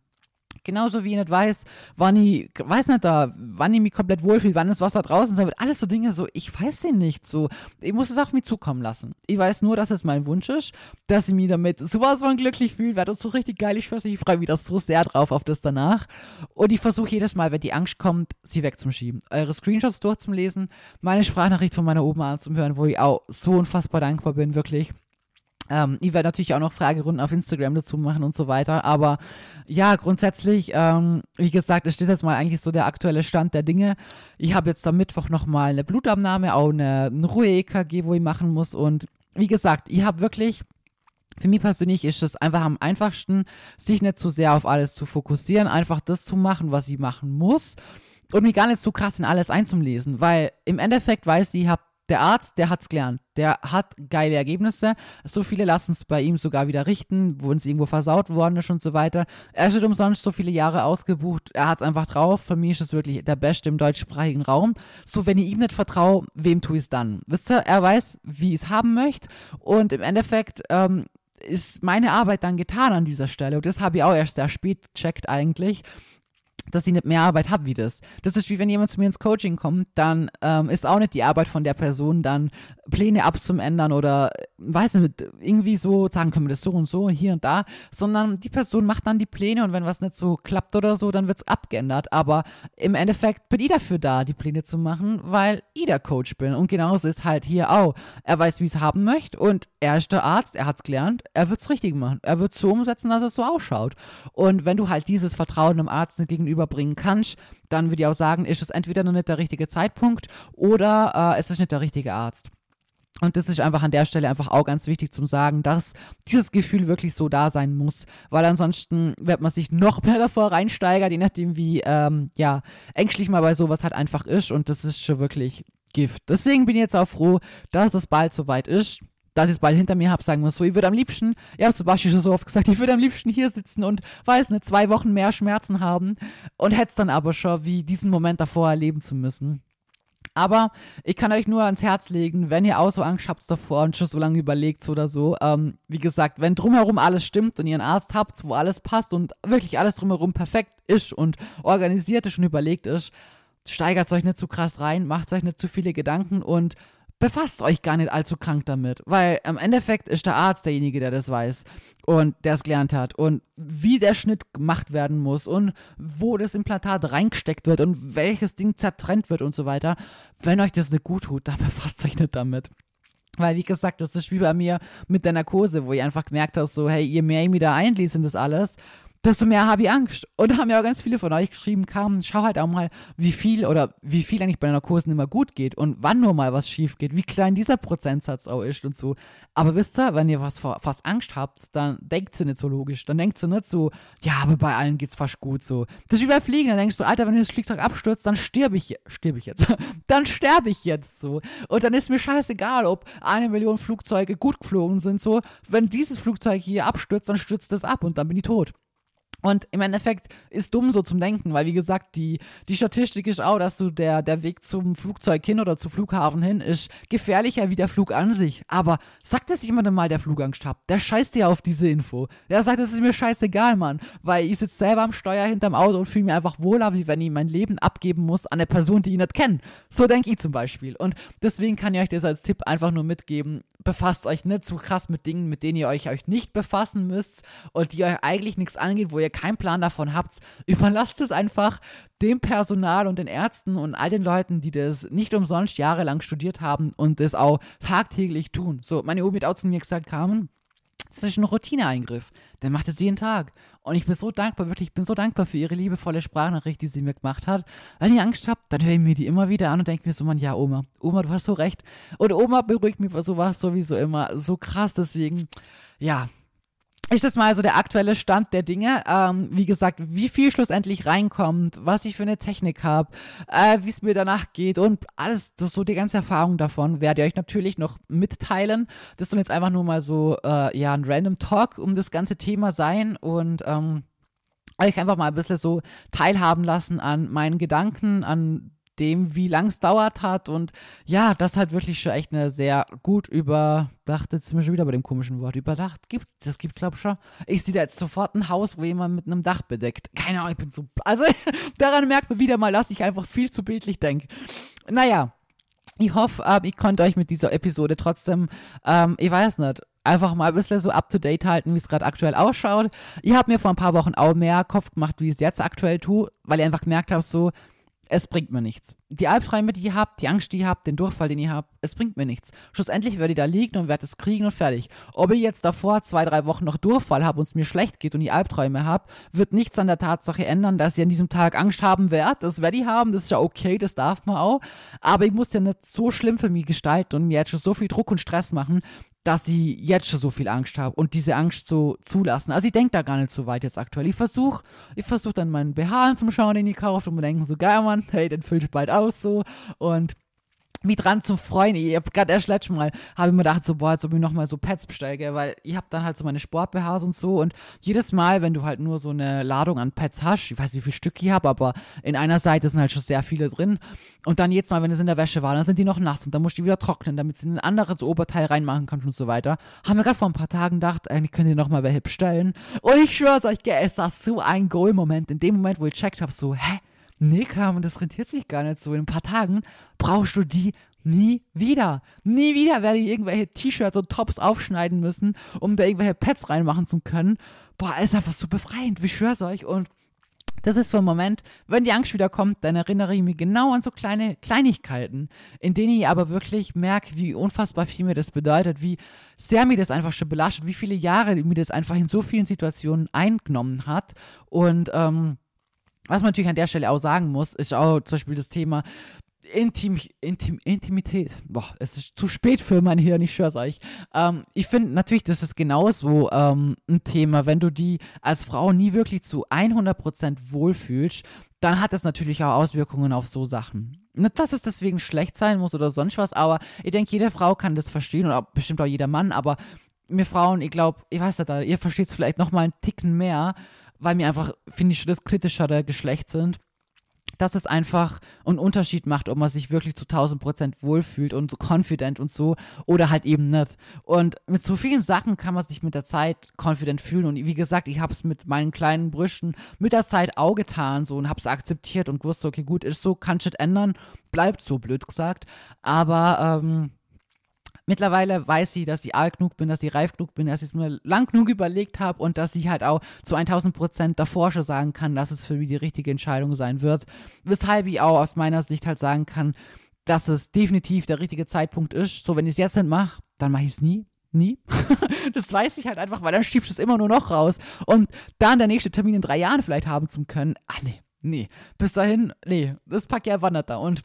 Genauso wie ich nicht weiß, wann ich, weiß nicht da, wann ich mich komplett wohlfühle, wann das Wasser draußen sein wird. Alles so Dinge, so, ich weiß sie nicht, so. Ich muss es auf mich zukommen lassen. Ich weiß nur, dass es mein Wunsch ist, dass ich mich damit sowas von glücklich fühle, weil das so richtig geil. Ich ich freue mich das so sehr drauf auf das danach. Und ich versuche jedes Mal, wenn die Angst kommt, sie wegzuschieben. Eure Screenshots durchzulesen, meine Sprachnachricht von meiner Oma anzuhören, wo ich auch so unfassbar dankbar bin, wirklich Ähm, ich werde natürlich auch noch Fragerunden auf Instagram dazu machen und so weiter. Aber ja, grundsätzlich, ähm, wie gesagt, es steht jetzt mal eigentlich so der aktuelle Stand der Dinge. Ich habe jetzt am Mittwoch nochmal eine Blutabnahme, auch eine, eine Ruhe-EKG, wo ich machen muss. Und wie gesagt, ich habe wirklich für mich persönlich ist es einfach am einfachsten, sich nicht zu sehr auf alles zu fokussieren, einfach das zu machen, was ich machen muss und mich gar nicht so krass in alles einzulesen, weil im Endeffekt weiß ich, ich habe der Arzt, der hat's gelernt. Der hat geile Ergebnisse. So viele lassen es bei ihm sogar wieder richten, wo es irgendwo versaut worden ist und so weiter. Er steht umsonst so viele Jahre ausgebucht. Er hat's einfach drauf. Für mich ist es wirklich der Beste im deutschsprachigen Raum. So, wenn ich ihm nicht vertraue, wem tue ich es dann? Wisst ihr, er weiß, wie ich es haben möchte. Und im Endeffekt, ähm, ist meine Arbeit dann getan an dieser Stelle. Und das habe ich auch erst sehr spät checkt eigentlich dass ich nicht mehr Arbeit habe wie das. Das ist wie wenn jemand zu mir ins Coaching kommt, dann ähm, ist auch nicht die Arbeit von der Person, dann Pläne abzuändern oder weiß nicht, irgendwie so sagen können wir das so und so und hier und da, sondern die Person macht dann die Pläne und wenn was nicht so klappt oder so, dann wird es abgeändert. Aber im Endeffekt bin ich dafür da, die Pläne zu machen, weil ich der Coach bin. Und genauso ist halt hier auch. Er weiß, wie es haben möchte und er ist der Arzt, er hat es gelernt, er wird es richtig machen. Er wird es so umsetzen, dass es so ausschaut. Und wenn du halt dieses Vertrauen dem Arzt nicht gegenüberbringen kannst, dann würde ich auch sagen, ist es entweder noch nicht der richtige Zeitpunkt oder äh, es ist nicht der richtige Arzt. Und das ist einfach an der Stelle einfach auch ganz wichtig zum Sagen, dass dieses Gefühl wirklich so da sein muss, weil ansonsten wird man sich noch mehr davor reinsteigern, je nachdem wie, ähm, ja, ängstlich man bei sowas halt einfach ist und das ist schon wirklich Gift. Deswegen bin ich jetzt auch froh, dass es bald soweit ist, dass ich es bald hinter mir habe, sagen wir so. Ich würde am liebsten, ich habe zum Beispiel schon so oft gesagt, ich würde am liebsten hier sitzen und, weiß nicht, zwei Wochen mehr Schmerzen haben und hätte es dann aber schon wie diesen Moment davor erleben zu müssen. Aber ich kann euch nur ans Herz legen, wenn ihr auch so Angst habt davor und schon so lange überlegt oder so, ähm, wie gesagt, wenn drumherum alles stimmt und ihr einen Arzt habt, wo alles passt und wirklich alles drumherum perfekt ist und organisiert ist und überlegt ist, steigert euch nicht zu krass rein, macht euch nicht zu viele Gedanken und befasst euch gar nicht allzu krank damit, weil im Endeffekt ist der Arzt derjenige, der das weiß und der es gelernt hat und wie der Schnitt gemacht werden muss und wo das Implantat reingesteckt wird und welches Ding zertrennt wird und so weiter. Wenn euch das nicht gut tut, dann befasst euch nicht damit. Weil, wie gesagt, das ist wie bei mir mit der Narkose, wo ich einfach gemerkt habe, so, hey, je mehr ich mich da einlese in das alles, desto mehr habe ich Angst. Und da haben ja auch ganz viele von euch geschrieben, kam, schau halt auch mal, wie viel oder wie viel eigentlich bei einer Kursen immer gut geht und wann nur mal was schief geht, wie klein dieser Prozentsatz auch ist und so. Aber wisst ihr, wenn ihr was vor, fast Angst habt, dann denkt ihr nicht so logisch. Dann denkt ihr nicht so, ja, aber bei allen geht's fast gut so. Das ist wie bei Fliegen, dann denkst du, Alter, wenn das Flugzeug abstürzt, dann stirb ich, stirb ich jetzt. dann sterbe ich jetzt so. Und dann ist mir scheißegal, ob eine Million Flugzeuge gut geflogen sind, so. Wenn dieses Flugzeug hier abstürzt, dann stürzt es ab und dann bin ich tot. Und im Endeffekt ist dumm so zum Denken, weil wie gesagt, die, die Statistik ist auch, dass du der, der Weg zum Flugzeug hin oder zum Flughafen hin ist gefährlicher wie der Flug an sich. Aber sagt es jemandem mal, der Flugangst hat, der scheißt ja auf diese Info. Der sagt, es ist mir scheißegal, Mann, weil ich sitze selber am Steuer hinterm Auto und fühle mich einfach wohler, wie wenn ich mein Leben abgeben muss an eine Person, die ich nicht kenne. So denke ich zum Beispiel. Und deswegen kann ich euch das als Tipp einfach nur mitgeben befasst euch nicht zu krass mit Dingen, mit denen ihr euch, euch nicht befassen müsst und die euch eigentlich nichts angeht, wo ihr keinen Plan davon habt. Überlasst es einfach dem Personal und den Ärzten und all den Leuten, die das nicht umsonst jahrelang studiert haben und das auch tagtäglich tun. So, meine Omi hat auch zu mir gesagt, Carmen, das ist ein Routineeingriff. Der macht es jeden Tag. Und ich bin so dankbar, wirklich, ich bin so dankbar für ihre liebevolle Sprachnachricht, die sie mir gemacht hat. Wenn ich Angst habe, dann höre ich mir die immer wieder an und denke mir so, man, ja, Oma, Oma, du hast so recht. Und Oma beruhigt mich bei sowas sowieso immer so krass. Deswegen, ja, ist das mal so der aktuelle Stand der Dinge. Ähm, wie gesagt, wie viel schlussendlich reinkommt, was ich für eine Technik habe, äh, wie es mir danach geht und alles, so die ganze Erfahrung davon werde ich euch natürlich noch mitteilen. Das soll jetzt einfach nur mal so, äh, ja, ein random Talk um das ganze Thema sein und ähm, euch einfach mal ein bisschen so teilhaben lassen an meinen Gedanken, an dem, wie lang es dauert hat. Und ja, das hat wirklich schon echt eine sehr gut überdachte, jetzt sind wir schon wieder bei dem komischen Wort, überdacht gibt Das gibt glaube ich schon. Ich sehe da jetzt sofort ein Haus, wo jemand mit einem Dach bedeckt. Keine Ahnung, ich bin so. Also daran merkt man wieder mal, dass ich einfach viel zu bildlich denke. Naja. Ich hoffe, ähm, ich konnte euch mit dieser Episode trotzdem, ähm, ich weiß nicht, einfach mal ein bisschen so up to date halten, wie es gerade aktuell ausschaut. Ich habe mir vor ein paar Wochen auch mehr Kopf gemacht, wie ich es jetzt aktuell tue, weil ich einfach gemerkt habe, so, es bringt mir nichts. Die Albträume, die ihr habt, die Angst, die ihr habt, den Durchfall, den ihr habt, es bringt mir nichts. Schlussendlich werde ich da liegen und werde es kriegen und fertig. Ob ich jetzt davor zwei, drei Wochen noch Durchfall habe und es mir schlecht geht und die Albträume habe, wird nichts an der Tatsache ändern, dass ihr an diesem Tag Angst haben werdet. Das werde ich haben, das ist ja okay, das darf man auch. Aber ich muss ja nicht so schlimm für mich gestalten und mir jetzt schon so viel Druck und Stress machen, dass ich jetzt schon so viel Angst habe und diese Angst so zulassen. Also ich denke da gar nicht so weit jetzt aktuell. Ich versuche ich versuch dann meinen BH zum Schauen, den ich kaufe und mir denken so, geil Mann, hey, den fülle ich bald aus so und mich dran zu freuen. Ich hab gerade erst letztes Mal, habe ich mir gedacht, so, boah, jetzt ob ich nochmal so Pads bestelle, weil ich habe dann halt so meine Sport-BHs und so und jedes Mal, wenn du halt nur so eine Ladung an Pads hast, ich weiß nicht, wie viel Stück ich habe, aber in einer Seite sind halt schon sehr viele drin und dann jedes Mal, wenn es in der Wäsche war, dann sind die noch nass und dann musst du die wieder trocknen, damit sie in ein anderes Oberteil reinmachen kannst und so weiter. Haben wir gerade vor ein paar Tagen gedacht, eigentlich könnt ihr nochmal welche bestellen und ich schwör's euch, es war so ein Goal-Moment. In dem Moment, wo ich checkt habe, so, hä? Nee, Carmen, das rentiert sich gar nicht so. In ein paar Tagen brauchst du die nie wieder. Nie wieder werde ich irgendwelche T-Shirts und Tops aufschneiden müssen, um da irgendwelche Pads reinmachen zu können. Boah, ist einfach so befreiend, wie schwör's euch. Und das ist so ein Moment, wenn die Angst wieder kommt, dann erinnere ich mich genau an so kleine Kleinigkeiten, in denen ich aber wirklich merke, wie unfassbar viel mir das bedeutet, wie sehr mir das einfach schon belastet, wie viele Jahre mir das einfach in so vielen Situationen eingenommen hat. Und ähm, was man natürlich an der Stelle auch sagen muss, ist auch zum Beispiel das Thema Intim, Intim, Intimität. Boah, es ist zu spät für mein Hirn, ich schwör's euch. Ähm, ich finde natürlich, das ist genauso ähm, ein Thema, wenn du die als Frau nie wirklich zu 100% wohlfühlst, dann hat das natürlich auch Auswirkungen auf so Sachen. Nicht, dass es deswegen schlecht sein muss oder sonst was, aber ich denke, jede Frau kann das verstehen und auch, bestimmt auch jeder Mann, aber mir Frauen, ich glaube, ich weiß nicht, ihr versteht es vielleicht nochmal einen Ticken mehr, weil mir einfach, finde ich, das kritischere Geschlecht sind, dass es einfach einen Unterschied macht, ob man sich wirklich zu 1000 Prozent wohlfühlt und so confident und so oder halt eben nicht. Und mit so vielen Sachen kann man sich mit der Zeit confident fühlen. Und wie gesagt, ich habe es mit meinen kleinen Brüsten mit der Zeit auch getan so und habe es akzeptiert und gewusst, okay, gut, ist so, kann shit ändern, bleibt so, blöd gesagt. Aber, ähm, Mittlerweile weiß sie, dass ich alt genug bin, dass ich reif genug bin, dass ich es mir lang genug überlegt habe und dass sie halt auch zu 1000 Prozent davor schon sagen kann, dass es für mich die richtige Entscheidung sein wird. Weshalb ich auch aus meiner Sicht halt sagen kann, dass es definitiv der richtige Zeitpunkt ist. So, wenn ich es jetzt nicht mache, dann mache ich es nie. Nie. das weiß ich halt einfach, weil dann schiebst du es immer nur noch raus. Und dann der nächste Termin in drei Jahren vielleicht haben zu können. Ah, nee, nee. Bis dahin, nee, das ja wandert da. Und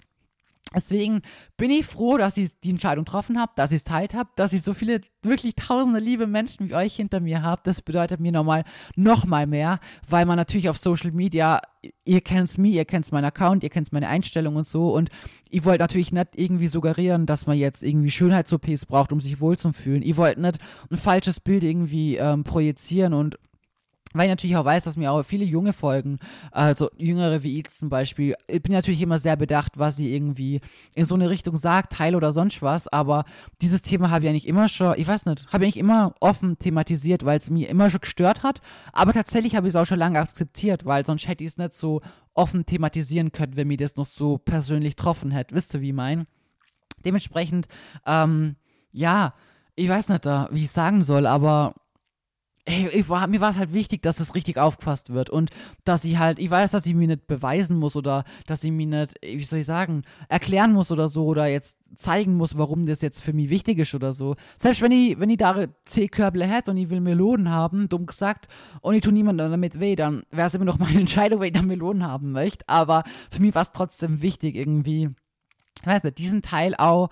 Deswegen bin ich froh, dass ich die Entscheidung getroffen habe, dass ich es teilt habe, dass ich so viele wirklich tausende liebe Menschen wie euch hinter mir habe. Das bedeutet mir nochmal noch mal mehr, weil man natürlich auf Social Media, ihr kennt's mir, ihr kennt meinen Account, ihr kennt meine Einstellung und so und ich wollte natürlich nicht irgendwie suggerieren, dass man jetzt irgendwie Schönheits-OPs braucht, um sich wohl zu fühlen. Ich wollte nicht ein falsches Bild irgendwie ähm, projizieren und weil ich natürlich auch weiß, dass mir auch viele junge folgen, also jüngere wie ich zum Beispiel, ich bin natürlich immer sehr bedacht, was sie irgendwie in so eine Richtung sagt, Teil oder sonst was, aber dieses Thema habe ich eigentlich immer schon, ich weiß nicht, habe ich eigentlich immer offen thematisiert, weil es mir immer schon gestört hat, aber tatsächlich habe ich es auch schon lange akzeptiert, weil sonst hätte ich es nicht so offen thematisieren können, wenn mir das noch so persönlich getroffen hätte, wisst ihr, wie ich mein? Dementsprechend, ähm, ja, ich weiß nicht, wie ich sagen soll, aber ey, war, mir war es halt wichtig, dass es richtig aufgefasst wird und dass ich halt, ich weiß, dass ich mir nicht beweisen muss oder dass ich mir nicht, wie soll ich sagen, erklären muss oder so oder jetzt zeigen muss, warum das jetzt für mich wichtig ist oder so. Selbst wenn ich, wenn ich da C-Körble hätte und ich will Melonen haben, dumm gesagt, und ich tue niemandem damit weh, dann wäre es immer noch meine Entscheidung, wenn ich da Melonen haben möchte. Aber für mich war es trotzdem wichtig, irgendwie, ich weiß nicht, diesen Teil auch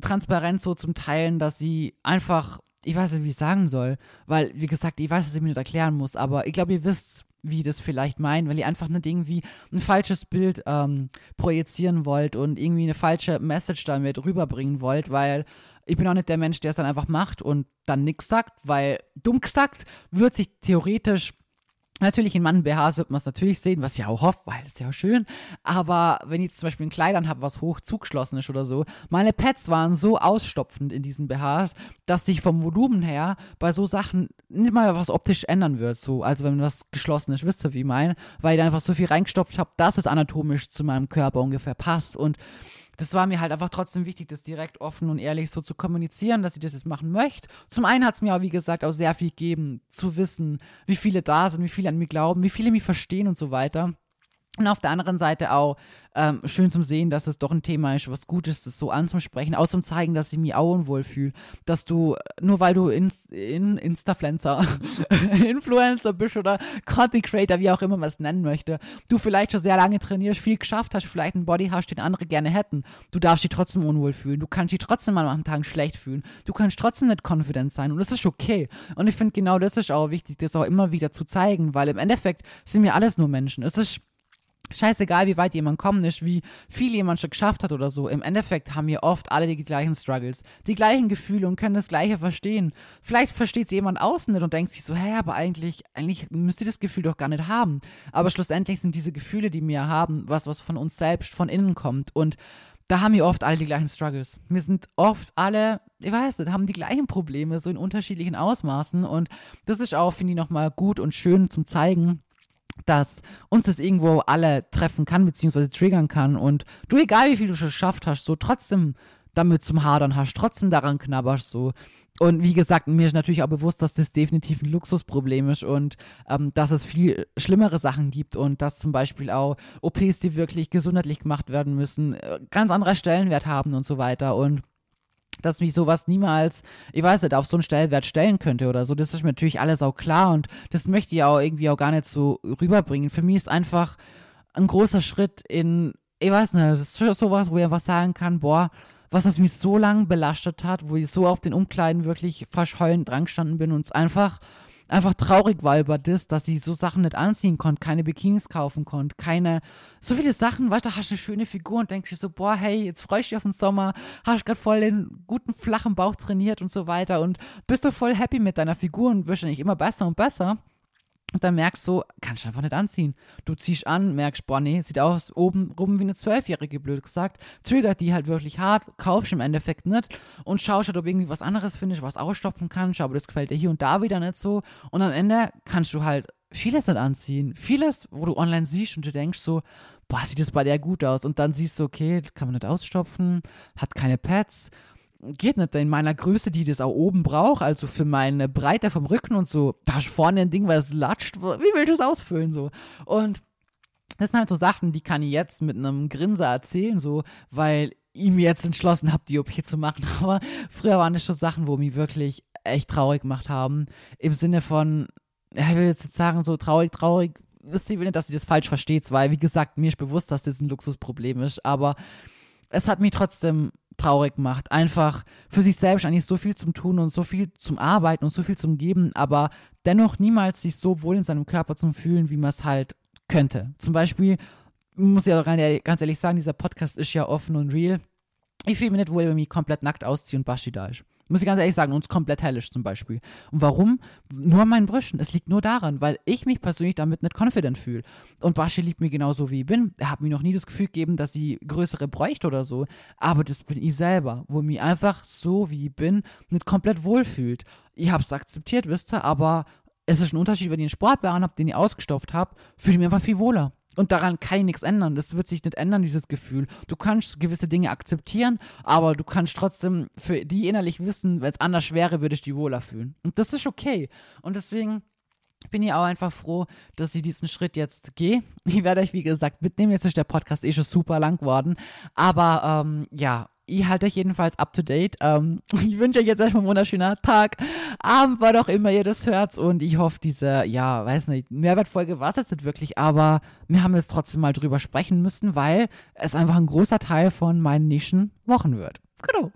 transparent so zum Teilen, dass sie einfach ich weiß nicht, wie ich sagen soll, weil, wie gesagt, ich weiß, dass ich mir nicht erklären muss, aber ich glaube, ihr wisst, wie das vielleicht meint, weil ihr einfach nicht irgendwie ein falsches Bild ähm, projizieren wollt und irgendwie eine falsche Message damit rüberbringen wollt, weil ich bin auch nicht der Mensch, der es dann einfach macht und dann nichts sagt, weil dumm gesagt wird sich theoretisch Natürlich in Mann-BHs wird man es natürlich sehen, was ich auch hoffe, weil es ja auch schön. Aber wenn ich zum Beispiel ein Kleidern habe, was hoch zugeschlossen ist oder so, meine Pads waren so ausstopfend in diesen BHs, dass sich vom Volumen her bei so Sachen nicht mal was optisch ändern wird. So, also wenn was geschlossen ist, wisst ihr, wie ich meine? Weil ich da einfach so viel reingestopft habe, dass es anatomisch zu meinem Körper ungefähr passt. Und das war mir halt einfach trotzdem wichtig, das direkt offen und ehrlich so zu kommunizieren, dass ich das jetzt machen möchte. Zum einen hat es mir auch, wie gesagt, auch sehr viel gegeben, zu wissen, wie viele da sind, wie viele an mir glauben, wie viele mich verstehen und so weiter. Und auf der anderen Seite auch ähm, schön zum Sehen, dass es doch ein Thema ist, was gut ist, das so anzusprechen, auch zum zeigen, dass ich mich auch unwohl fühle. Dass du, nur weil du in, in Instafluencer, Influencer bist oder Content Creator, wie auch immer man es nennen möchte, du vielleicht schon sehr lange trainierst, viel geschafft hast, vielleicht einen Body hast, den andere gerne hätten. Du darfst dich trotzdem unwohl fühlen. Du kannst dich trotzdem an manchen Tagen schlecht fühlen. Du kannst trotzdem nicht confident sein. Und das ist okay. Und ich finde genau das ist auch wichtig, das auch immer wieder zu zeigen, weil im Endeffekt sind wir alles nur Menschen. Es ist scheißegal, wie weit jemand kommen ist, wie viel jemand schon geschafft hat oder so. Im Endeffekt haben wir oft alle die gleichen Struggles, die gleichen Gefühle und können das Gleiche verstehen. Vielleicht versteht es jemand außen nicht und denkt sich so, hä, aber eigentlich, eigentlich müsst ihr das Gefühl doch gar nicht haben. Aber schlussendlich sind diese Gefühle, die wir haben, was, was von uns selbst, von innen kommt. Und da haben wir oft alle die gleichen Struggles. Wir sind oft alle, ich weiß nicht, haben die gleichen Probleme, so in unterschiedlichen Ausmaßen. Und das ist auch, finde ich, nochmal gut und schön zum Zeigen, dass uns das irgendwo alle treffen kann, beziehungsweise triggern kann und du, egal wie viel du schon geschafft hast, so trotzdem damit zum Hadern hast, trotzdem daran knabberst, so. Und wie gesagt, mir ist natürlich auch bewusst, dass das definitiv ein Luxusproblem ist und ähm, dass es viel schlimmere Sachen gibt und dass zum Beispiel auch OPs, die wirklich gesundheitlich gemacht werden müssen, äh, ganz anderer Stellenwert haben und so weiter. Und dass mich sowas niemals, ich weiß nicht, auf so einen Stellenwert stellen könnte oder so. Das ist mir natürlich alles auch klar und das möchte ich auch irgendwie auch gar nicht so rüberbringen. Für mich ist einfach ein großer Schritt in, ich weiß nicht, das ist sowas, wo ich einfach sagen kann, boah, was das mich so lange belastet hat, wo ich so auf den Umkleiden wirklich fast dran gestanden bin und es einfach einfach traurig war über das, dass sie so Sachen nicht anziehen konnte, keine Bikinis kaufen konnte, keine, so viele Sachen, weißt du, hast eine schöne Figur und denkst dir so, boah, hey, jetzt freust du dich auf den Sommer, hast gerade voll den guten, flachen Bauch trainiert und so weiter und bist du voll happy mit deiner Figur und wirst eigentlich immer besser und besser. Und dann merkst du, kannst du einfach nicht anziehen. Du ziehst an, merkst, boah, nee, sieht aus oben rum wie eine Zwölfjährige, blöd gesagt. Triggert die halt wirklich hart, kaufst im Endeffekt nicht und schaust halt, ob irgendwie was anderes findest, was ausstopfen kannst, aber das gefällt dir hier und da wieder nicht so. Und am Ende kannst du halt vieles nicht anziehen. Vieles, wo du online siehst und du denkst so, boah, sieht das bei der gut aus. Und dann siehst du, okay, kann man nicht ausstopfen, hat keine Pads geht nicht in meiner Größe, die das auch oben braucht, also für meine Breite vom Rücken und so, da ist vorne ein Ding, was latscht, wie willst du es ausfüllen so? Und das sind halt so Sachen, die kann ich jetzt mit einem Grinser erzählen, so, weil ich mir jetzt entschlossen habe, die OP zu machen. Aber früher waren das schon Sachen, wo mich wirklich echt traurig gemacht haben. Im Sinne von, ja, ich will jetzt sagen, so traurig, traurig, wisst ihr nicht, dass ihr das falsch versteht, weil, wie gesagt, mir ist bewusst, dass das ein Luxusproblem ist, aber es hat mich trotzdem traurig macht. Einfach für sich selbst eigentlich so viel zum Tun und so viel zum Arbeiten und so viel zum Geben, aber dennoch niemals sich so wohl in seinem Körper zum Fühlen, wie man es halt könnte. Zum Beispiel, muss ich auch ganz ehrlich sagen, dieser Podcast ist ja offen und real. Ich fühle mich nicht wohl, wenn ich mich komplett nackt ausziehe und Baschi da ist. Muss ich ganz ehrlich sagen, uns komplett hellisch zum Beispiel. Und warum? Nur an meinen Brüsten. Es liegt nur daran, weil ich mich persönlich damit nicht confident fühle. Und Baschi liebt mich genauso, wie ich bin. Er hat mir noch nie das Gefühl gegeben, dass sie größere bräuchte oder so. Aber das bin ich selber, wo mich einfach so, wie ich bin, nicht komplett wohlfühlt. Ich habe es akzeptiert, wisst ihr, aber es ist ein Unterschied, wenn ich einen Sportbären habe, den ich ausgestopft habe, fühle ich mich einfach viel wohler. Und daran kann ich nichts ändern. Das wird sich nicht ändern, dieses Gefühl. Du kannst gewisse Dinge akzeptieren, aber du kannst trotzdem für die innerlich wissen, wenn es anders wäre, würde ich die wohler fühlen. Und das ist okay. Und deswegen bin ich auch einfach froh, dass ich diesen Schritt jetzt gehe. Ich werde euch, wie gesagt, mitnehmen. Jetzt ist der Podcast eh schon super lang geworden. Aber ähm, ja, ich halte euch jedenfalls up to date. Ähm, ich wünsche euch jetzt erstmal einen wunderschönen Tag, Abend, war doch immer ihr das hört. Und ich hoffe, diese, ja, weiß nicht, Mehrwertfolge war es jetzt nicht wirklich, aber wir haben jetzt trotzdem mal drüber sprechen müssen, weil es einfach ein großer Teil von meinen nächsten Wochen wird. Genau.